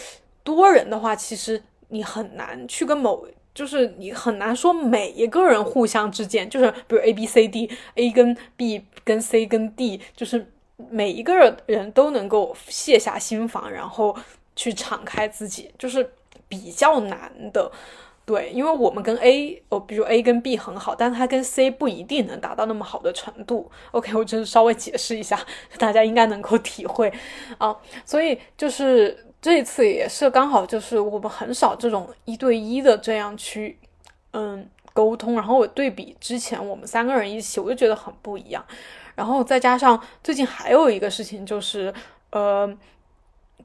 多人的话，其实你很难去跟某，就是你很难说每一个人互相之间，就是比如 A B C D，A 跟 B 跟 C 跟 D，就是每一个人都能够卸下心防，然后去敞开自己，就是比较难的。对，因为我们跟 A 哦，比如 A 跟 B 很好，但是它跟 C 不一定能达到那么好的程度。OK，我只是稍微解释一下，[LAUGHS] 大家应该能够体会啊。所以就是这次也是刚好，就是我们很少这种一对一的这样去嗯沟通，然后我对比之前我们三个人一起，我就觉得很不一样。然后再加上最近还有一个事情就是呃。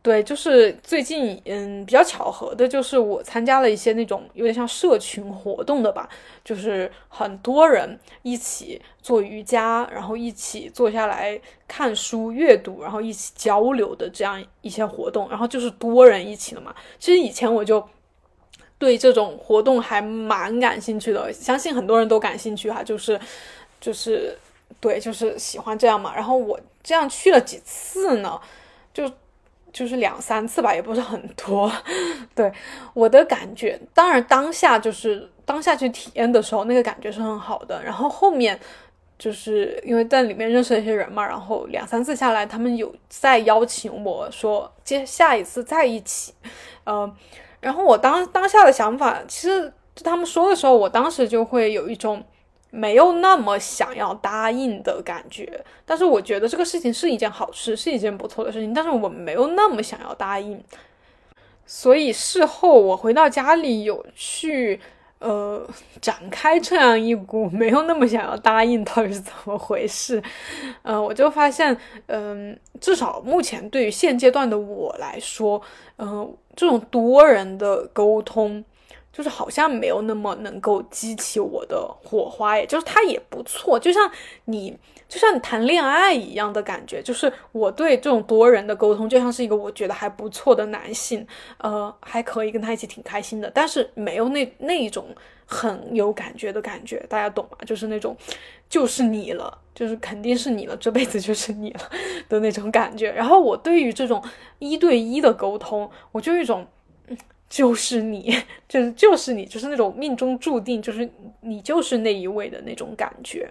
对，就是最近，嗯，比较巧合的，就是我参加了一些那种有点像社群活动的吧，就是很多人一起做瑜伽，然后一起坐下来看书、阅读，然后一起交流的这样一些活动，然后就是多人一起的嘛。其实以前我就对这种活动还蛮感兴趣的，相信很多人都感兴趣哈，就是就是对，就是喜欢这样嘛。然后我这样去了几次呢，就。是两三次吧，也不是很多。对我的感觉，当然当下就是当下去体验的时候，那个感觉是很好的。然后后面就是因为在里面认识了一些人嘛，然后两三次下来，他们有再邀请我说接下一次在一起。呃，然后我当当下的想法，其实他们说的时候，我当时就会有一种。没有那么想要答应的感觉，但是我觉得这个事情是一件好事，是一件不错的事情，但是我没有那么想要答应，所以事后我回到家里有去呃展开这样一股没有那么想要答应到底是怎么回事，呃，我就发现，嗯，至少目前对于现阶段的我来说，嗯，这种多人的沟通。就是好像没有那么能够激起我的火花，也就是他也不错，就像你就像你谈恋爱一样的感觉。就是我对这种多人的沟通，就像是一个我觉得还不错的男性，呃，还可以跟他一起挺开心的，但是没有那那一种很有感觉的感觉，大家懂吗？就是那种就是你了，就是肯定是你了，这辈子就是你了 [LAUGHS] 的那种感觉。然后我对于这种一对一的沟通，我就一种。就是你，就是就是你，就是那种命中注定，就是你就是那一位的那种感觉。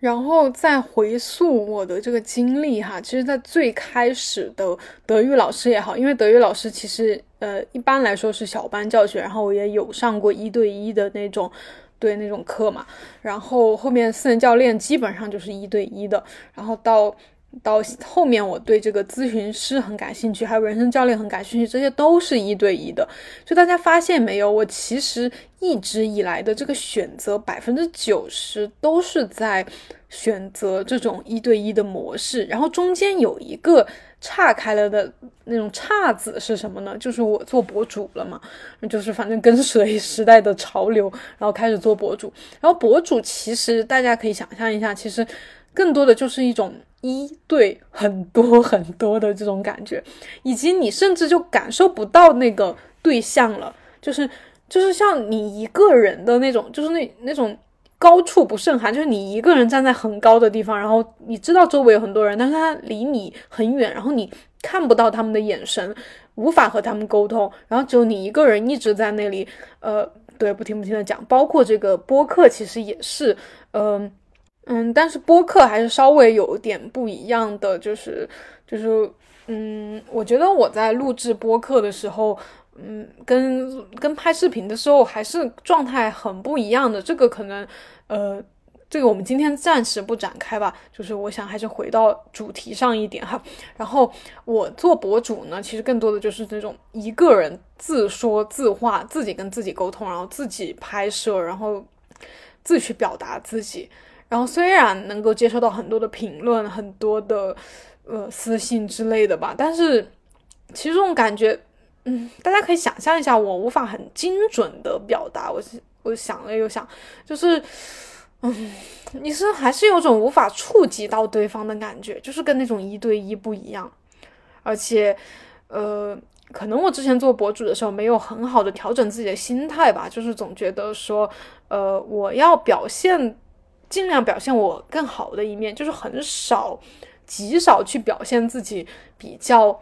然后再回溯我的这个经历哈，其实，在最开始的德语老师也好，因为德语老师其实呃一般来说是小班教学，然后我也有上过一对一的那种对那种课嘛，然后后面私人教练基本上就是一对一的，然后到。到后面，我对这个咨询师很感兴趣，还有人生教练很感兴趣，这些都是一对一的。就大家发现没有，我其实一直以来的这个选择，百分之九十都是在选择这种一对一的模式。然后中间有一个岔开了的那种岔子是什么呢？就是我做博主了嘛，就是反正跟随时代的潮流，然后开始做博主。然后博主其实大家可以想象一下，其实更多的就是一种一对很多很多的这种感觉，以及你甚至就感受不到那个对象了，就是就是像你一个人的那种，就是那那种。高处不胜寒，就是你一个人站在很高的地方，然后你知道周围有很多人，但是他离你很远，然后你看不到他们的眼神，无法和他们沟通，然后只有你一个人一直在那里，呃，对，不停不停的讲。包括这个播客，其实也是，嗯嗯，但是播客还是稍微有点不一样的，就是就是，嗯，我觉得我在录制播客的时候。嗯，跟跟拍视频的时候还是状态很不一样的。这个可能，呃，这个我们今天暂时不展开吧。就是我想还是回到主题上一点哈。然后我做博主呢，其实更多的就是那种一个人自说自话，自己跟自己沟通，然后自己拍摄，然后自己去表达自己。然后虽然能够接收到很多的评论，很多的呃私信之类的吧，但是其实这种感觉。嗯，大家可以想象一下，我无法很精准的表达。我我想了又想，就是，嗯，你是还是有种无法触及到对方的感觉，就是跟那种一对一不一样。而且，呃，可能我之前做博主的时候没有很好的调整自己的心态吧，就是总觉得说，呃，我要表现，尽量表现我更好的一面，就是很少，极少去表现自己比较。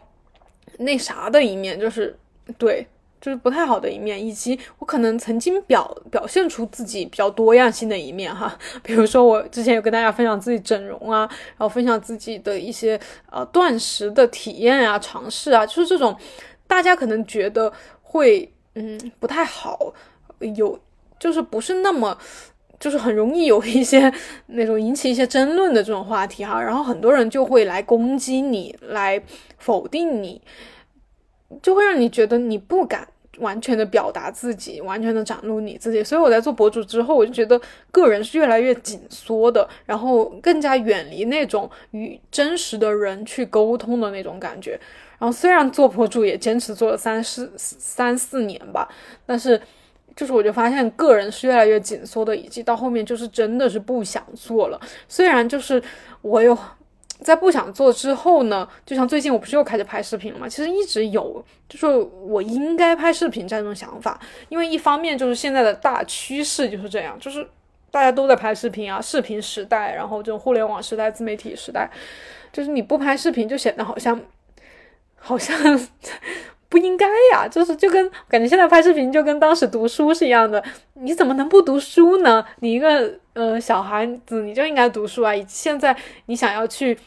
那啥的一面，就是对，就是不太好的一面，以及我可能曾经表表现出自己比较多样性的一面哈，[LAUGHS] 比如说我之前有跟大家分享自己整容啊，然后分享自己的一些呃断食的体验啊、尝试啊，就是这种大家可能觉得会嗯不太好，有就是不是那么。就是很容易有一些那种引起一些争论的这种话题哈，然后很多人就会来攻击你，来否定你，就会让你觉得你不敢完全的表达自己，完全的展露你自己。所以我在做博主之后，我就觉得个人是越来越紧缩的，然后更加远离那种与真实的人去沟通的那种感觉。然后虽然做博主也坚持做了三四三四年吧，但是。就是我就发现个人是越来越紧缩的，以及到后面就是真的是不想做了。虽然就是我有在不想做之后呢，就像最近我不是又开始拍视频了嘛，其实一直有就是我应该拍视频这样一种想法。因为一方面就是现在的大趋势就是这样，就是大家都在拍视频啊，视频时代，然后这种互联网时代、自媒体时代，就是你不拍视频就显得好像好像。不应该呀，就是就跟感觉现在拍视频就跟当时读书是一样的，你怎么能不读书呢？你一个呃小孩子你就应该读书啊！现在你想要去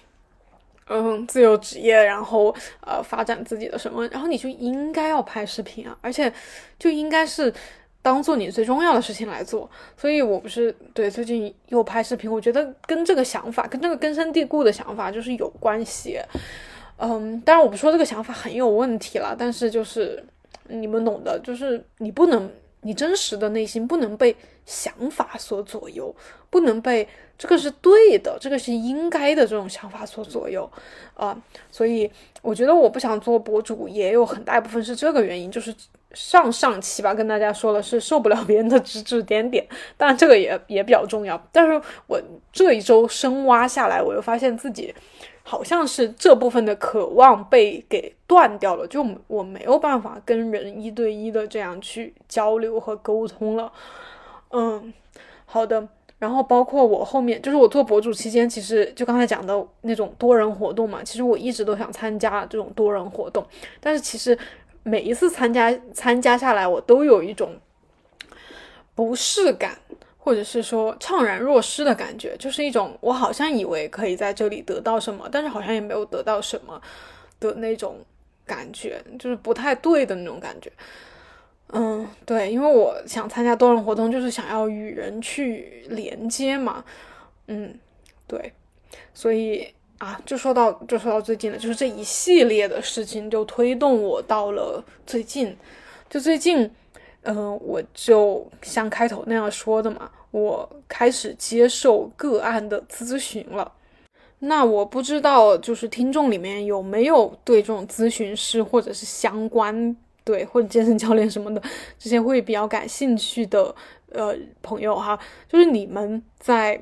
嗯自由职业，然后呃发展自己的什么，然后你就应该要拍视频啊，而且就应该是当做你最重要的事情来做。所以我不是对最近又拍视频，我觉得跟这个想法，跟这个根深蒂固的想法就是有关系。嗯，当然我不说这个想法很有问题了，但是就是你们懂的，就是你不能，你真实的内心不能被想法所左右，不能被这个是对的，这个是应该的这种想法所左右啊。所以我觉得我不想做博主，也有很大一部分是这个原因，就是上上期吧跟大家说了是受不了别人的指指点点，当然这个也也比较重要。但是我这一周深挖下来，我又发现自己。好像是这部分的渴望被给断掉了，就我没有办法跟人一对一的这样去交流和沟通了。嗯，好的。然后包括我后面，就是我做博主期间，其实就刚才讲的那种多人活动嘛，其实我一直都想参加这种多人活动，但是其实每一次参加参加下来，我都有一种不适感。或者是说怅然若失的感觉，就是一种我好像以为可以在这里得到什么，但是好像也没有得到什么的那种感觉，就是不太对的那种感觉。嗯，对，因为我想参加多人活动，就是想要与人去连接嘛。嗯，对，所以啊，就说到就说到最近了，就是这一系列的事情就推动我到了最近，就最近。嗯，我就像开头那样说的嘛，我开始接受个案的咨询了。那我不知道，就是听众里面有没有对这种咨询师或者是相关对或者健身教练什么的这些会比较感兴趣的呃朋友哈，就是你们在。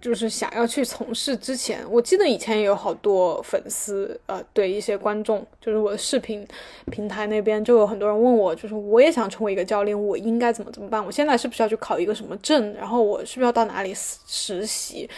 就是想要去从事之前，我记得以前也有好多粉丝，呃，对一些观众，就是我的视频平台那边就有很多人问我，就是我也想成为一个教练，我应该怎么怎么办？我现在是不是要去考一个什么证？然后我是不是要到哪里实习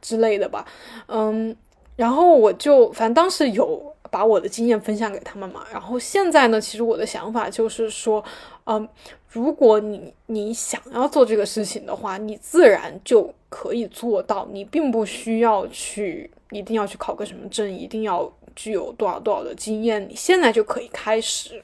之类的吧？嗯，然后我就反正当时有把我的经验分享给他们嘛。然后现在呢，其实我的想法就是说，嗯。如果你你想要做这个事情的话，你自然就可以做到。你并不需要去一定要去考个什么证，一定要具有多少多少的经验，你现在就可以开始。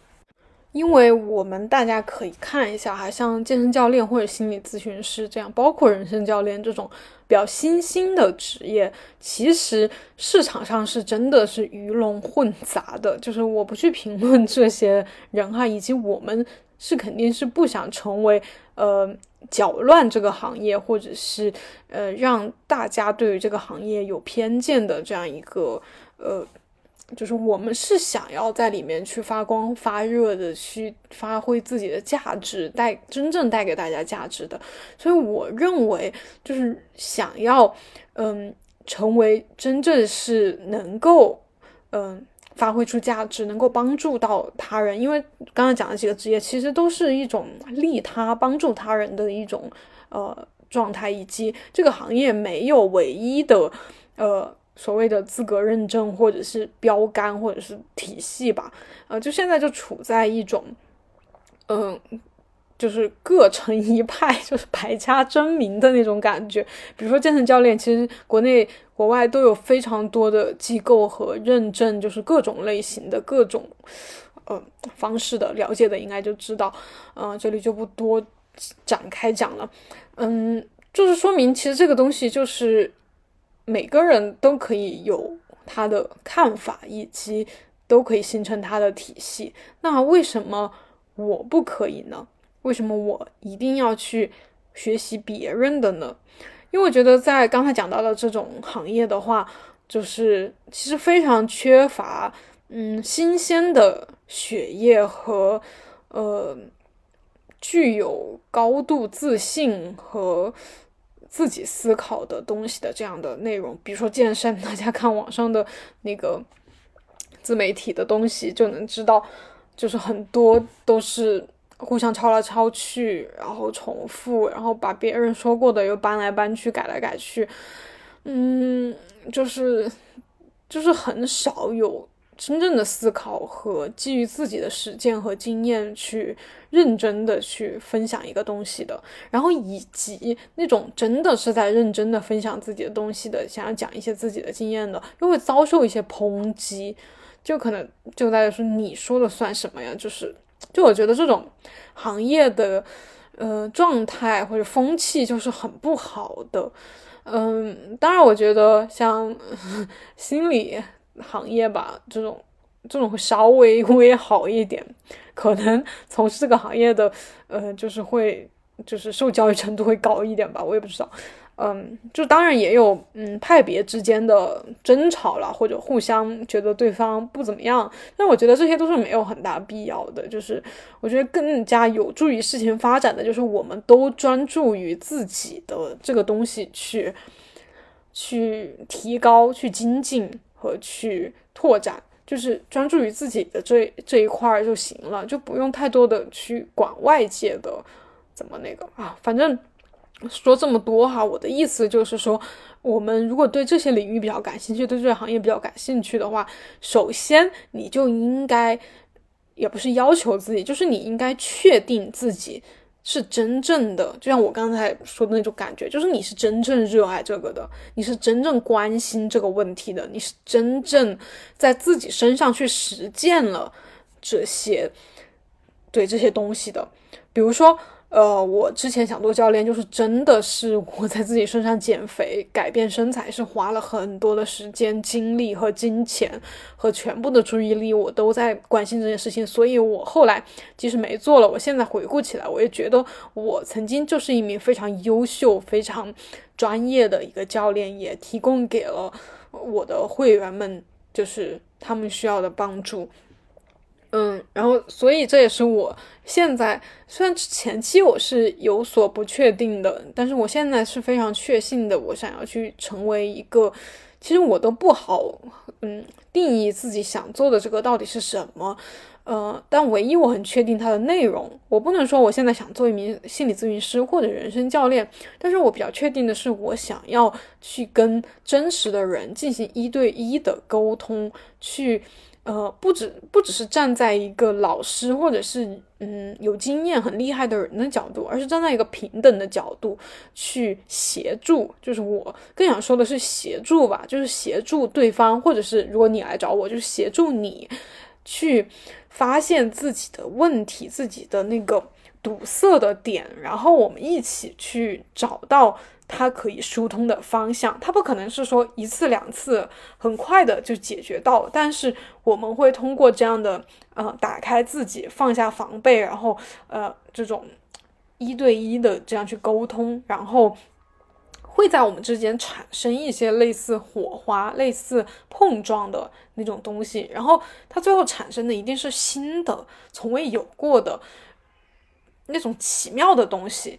因为我们大家可以看一下哈，像健身教练或者心理咨询师这样，包括人生教练这种比较新兴的职业，其实市场上是真的是鱼龙混杂的。就是我不去评论这些人哈，以及我们。是肯定是不想成为呃搅乱这个行业，或者是呃让大家对于这个行业有偏见的这样一个呃，就是我们是想要在里面去发光发热的，去发挥自己的价值，带真正带给大家价值的。所以我认为，就是想要嗯成为真正是能够嗯。发挥出价值，能够帮助到他人，因为刚刚讲的几个职业其实都是一种利他、帮助他人的一种呃状态，以及这个行业没有唯一的呃所谓的资格认证或者是标杆或者是体系吧，呃，就现在就处在一种嗯。就是各成一派，[LAUGHS] 就是百家争鸣的那种感觉。比如说健身教练，其实国内国外都有非常多的机构和认证，就是各种类型的各种呃方式的了解的，应该就知道。嗯，这里就不多展开讲了。嗯，就是说明其实这个东西就是每个人都可以有他的看法，以及都可以形成他的体系。那为什么我不可以呢？为什么我一定要去学习别人的呢？因为我觉得在刚才讲到的这种行业的话，就是其实非常缺乏嗯新鲜的血液和呃具有高度自信和自己思考的东西的这样的内容。比如说健身，大家看网上的那个自媒体的东西就能知道，就是很多都是。互相抄来抄去，然后重复，然后把别人说过的又搬来搬去，改来改去，嗯，就是就是很少有真正的思考和基于自己的实践和经验去认真的去分享一个东西的，然后以及那种真的是在认真的分享自己的东西的，想要讲一些自己的经验的，又会遭受一些抨击，就可能就大家说你说了算什么呀？就是。就我觉得这种行业的呃状态或者风气就是很不好的，嗯，当然我觉得像 [LAUGHS] 心理行业吧，这种这种会稍微 [LAUGHS] 微好一点，可能从事这个行业的呃就是会就是受教育程度会高一点吧，我也不知道。嗯，就当然也有嗯派别之间的争吵了，或者互相觉得对方不怎么样，但我觉得这些都是没有很大必要的。就是我觉得更加有助于事情发展的，就是我们都专注于自己的这个东西去去提高、去精进和去拓展，就是专注于自己的这这一块儿就行了，就不用太多的去管外界的怎么那个啊，反正。说这么多哈，我的意思就是说，我们如果对这些领域比较感兴趣，对这个行业比较感兴趣的话，首先你就应该，也不是要求自己，就是你应该确定自己是真正的，就像我刚才说的那种感觉，就是你是真正热爱这个的，你是真正关心这个问题的，你是真正在自己身上去实践了这些，对这些东西的，比如说。呃，我之前想做教练，就是真的是我在自己身上减肥、改变身材，是花了很多的时间、精力和金钱，和全部的注意力，我都在关心这件事情。所以，我后来即使没做了，我现在回顾起来，我也觉得我曾经就是一名非常优秀、非常专业的一个教练，也提供给了我的会员们，就是他们需要的帮助。嗯，然后，所以这也是我现在虽然前期我是有所不确定的，但是我现在是非常确信的，我想要去成为一个，其实我都不好，嗯，定义自己想做的这个到底是什么，呃，但唯一我很确定它的内容，我不能说我现在想做一名心理咨询师或者人生教练，但是我比较确定的是，我想要去跟真实的人进行一对一的沟通，去。呃，不止不只是站在一个老师或者是嗯有经验很厉害的人的角度，而是站在一个平等的角度去协助。就是我更想说的是协助吧，就是协助对方，或者是如果你来找我，就是协助你去发现自己的问题，自己的那个堵塞的点，然后我们一起去找到。它可以疏通的方向，它不可能是说一次两次很快的就解决到，但是我们会通过这样的呃打开自己，放下防备，然后呃这种一对一的这样去沟通，然后会在我们之间产生一些类似火花、类似碰撞的那种东西，然后它最后产生的一定是新的、从未有过的那种奇妙的东西。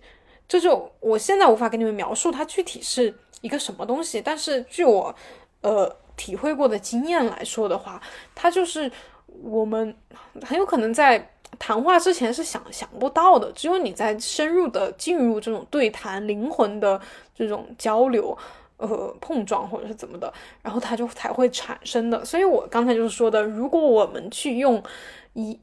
这就我现在无法给你们描述它具体是一个什么东西，但是据我呃体会过的经验来说的话，它就是我们很有可能在谈话之前是想想不到的，只有你在深入的进入这种对谈、灵魂的这种交流、呃碰撞或者是怎么的，然后它就才会产生的。所以我刚才就是说的，如果我们去用以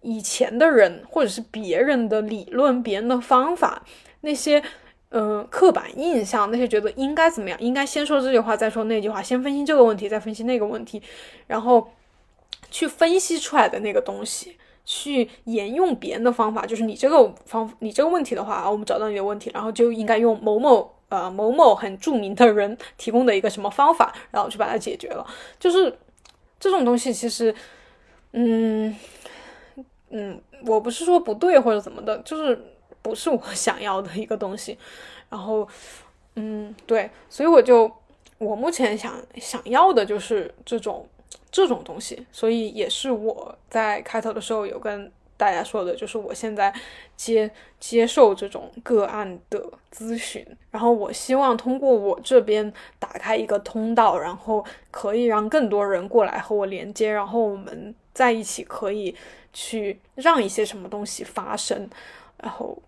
以前的人或者是别人的理论、别人的方法。那些，嗯，刻板印象，那些觉得应该怎么样，应该先说这句话，再说那句话，先分析这个问题，再分析那个问题，然后去分析出来的那个东西，去沿用别人的方法，就是你这个方，你这个问题的话，我们找到你的问题，然后就应该用某某，呃，某某很著名的人提供的一个什么方法，然后去把它解决了，就是这种东西，其实，嗯，嗯，我不是说不对或者怎么的，就是。不是我想要的一个东西，[LAUGHS] 然后，嗯，对，所以我就我目前想想要的就是这种这种东西，所以也是我在开头的时候有跟大家说的，就是我现在接接受这种个案的咨询，然后我希望通过我这边打开一个通道，然后可以让更多人过来和我连接，然后我们在一起可以去让一些什么东西发生，然后。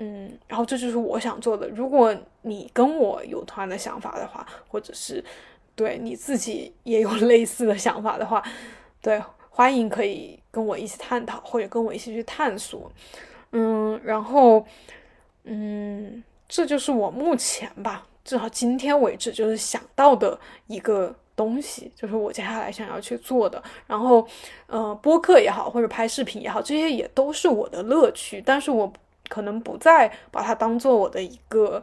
嗯，然后这就是我想做的。如果你跟我有同样的想法的话，或者是对你自己也有类似的想法的话，对，欢迎可以跟我一起探讨，或者跟我一起去探索。嗯，然后，嗯，这就是我目前吧，至少今天为止就是想到的一个东西，就是我接下来想要去做的。然后，呃，播客也好，或者拍视频也好，这些也都是我的乐趣，但是我。可能不再把它当做我的一个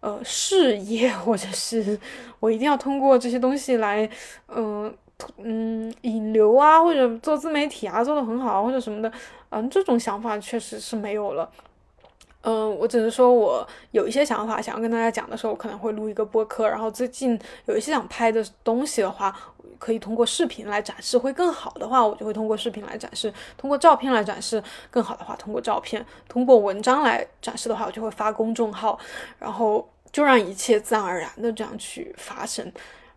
呃事业，[LAUGHS] 或者是我一定要通过这些东西来，嗯嗯引流啊，或者做自媒体啊，做的很好或者什么的，嗯，这种想法确实是没有了。嗯，我只是说我有一些想法想要跟大家讲的时候，我可能会录一个播客。然后最近有一些想拍的东西的话，可以通过视频来展示，会更好的话，我就会通过视频来展示；通过照片来展示，更好的话，通过照片；通过文章来展示的话，我就会发公众号。然后就让一切自然而然的这样去发生。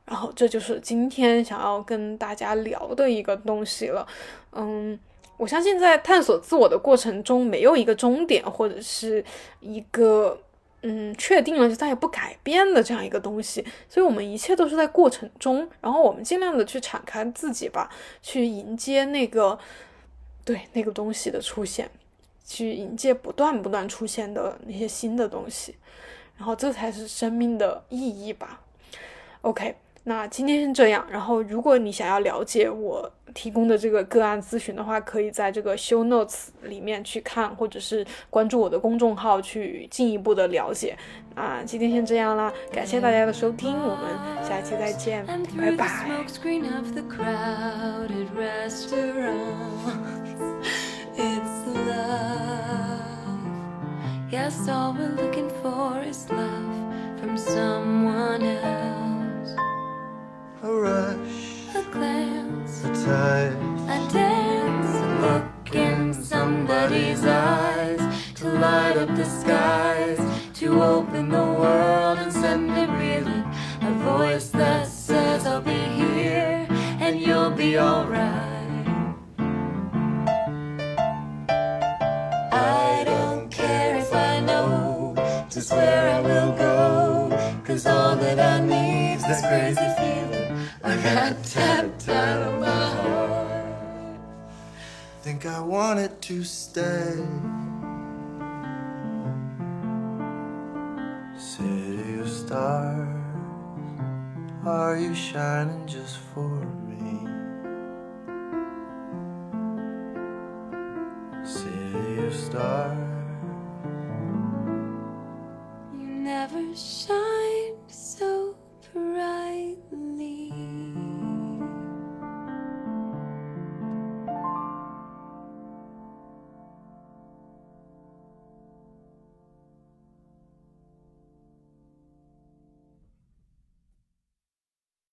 然后这就是今天想要跟大家聊的一个东西了。嗯。我相信，在探索自我的过程中，没有一个终点，或者是一个嗯确定了就再也不改变的这样一个东西。所以，我们一切都是在过程中，然后我们尽量的去敞开自己吧，去迎接那个对那个东西的出现，去迎接不断不断出现的那些新的东西，然后这才是生命的意义吧。OK，那今天是这样，然后如果你想要了解我提供的这个个案咨询的话，可以在这个 show notes 里面去看，或者是关注我的公众号去进一步的了解。啊，今天先这样啦，感谢大家的收听，我们下期再见，拜拜。A rush, a glance, a touch, a dance, a look in somebody's eyes to light up the skies, to open the world and send it reeling. A voice that says I'll be here and you'll be alright. I don't care if I know just where I will go, cause all that I need is this crazy feeling rat tat tat my heart. Think I wanted to stay. City of stars, are you shining just for me? City of stars, you never shine so brightly.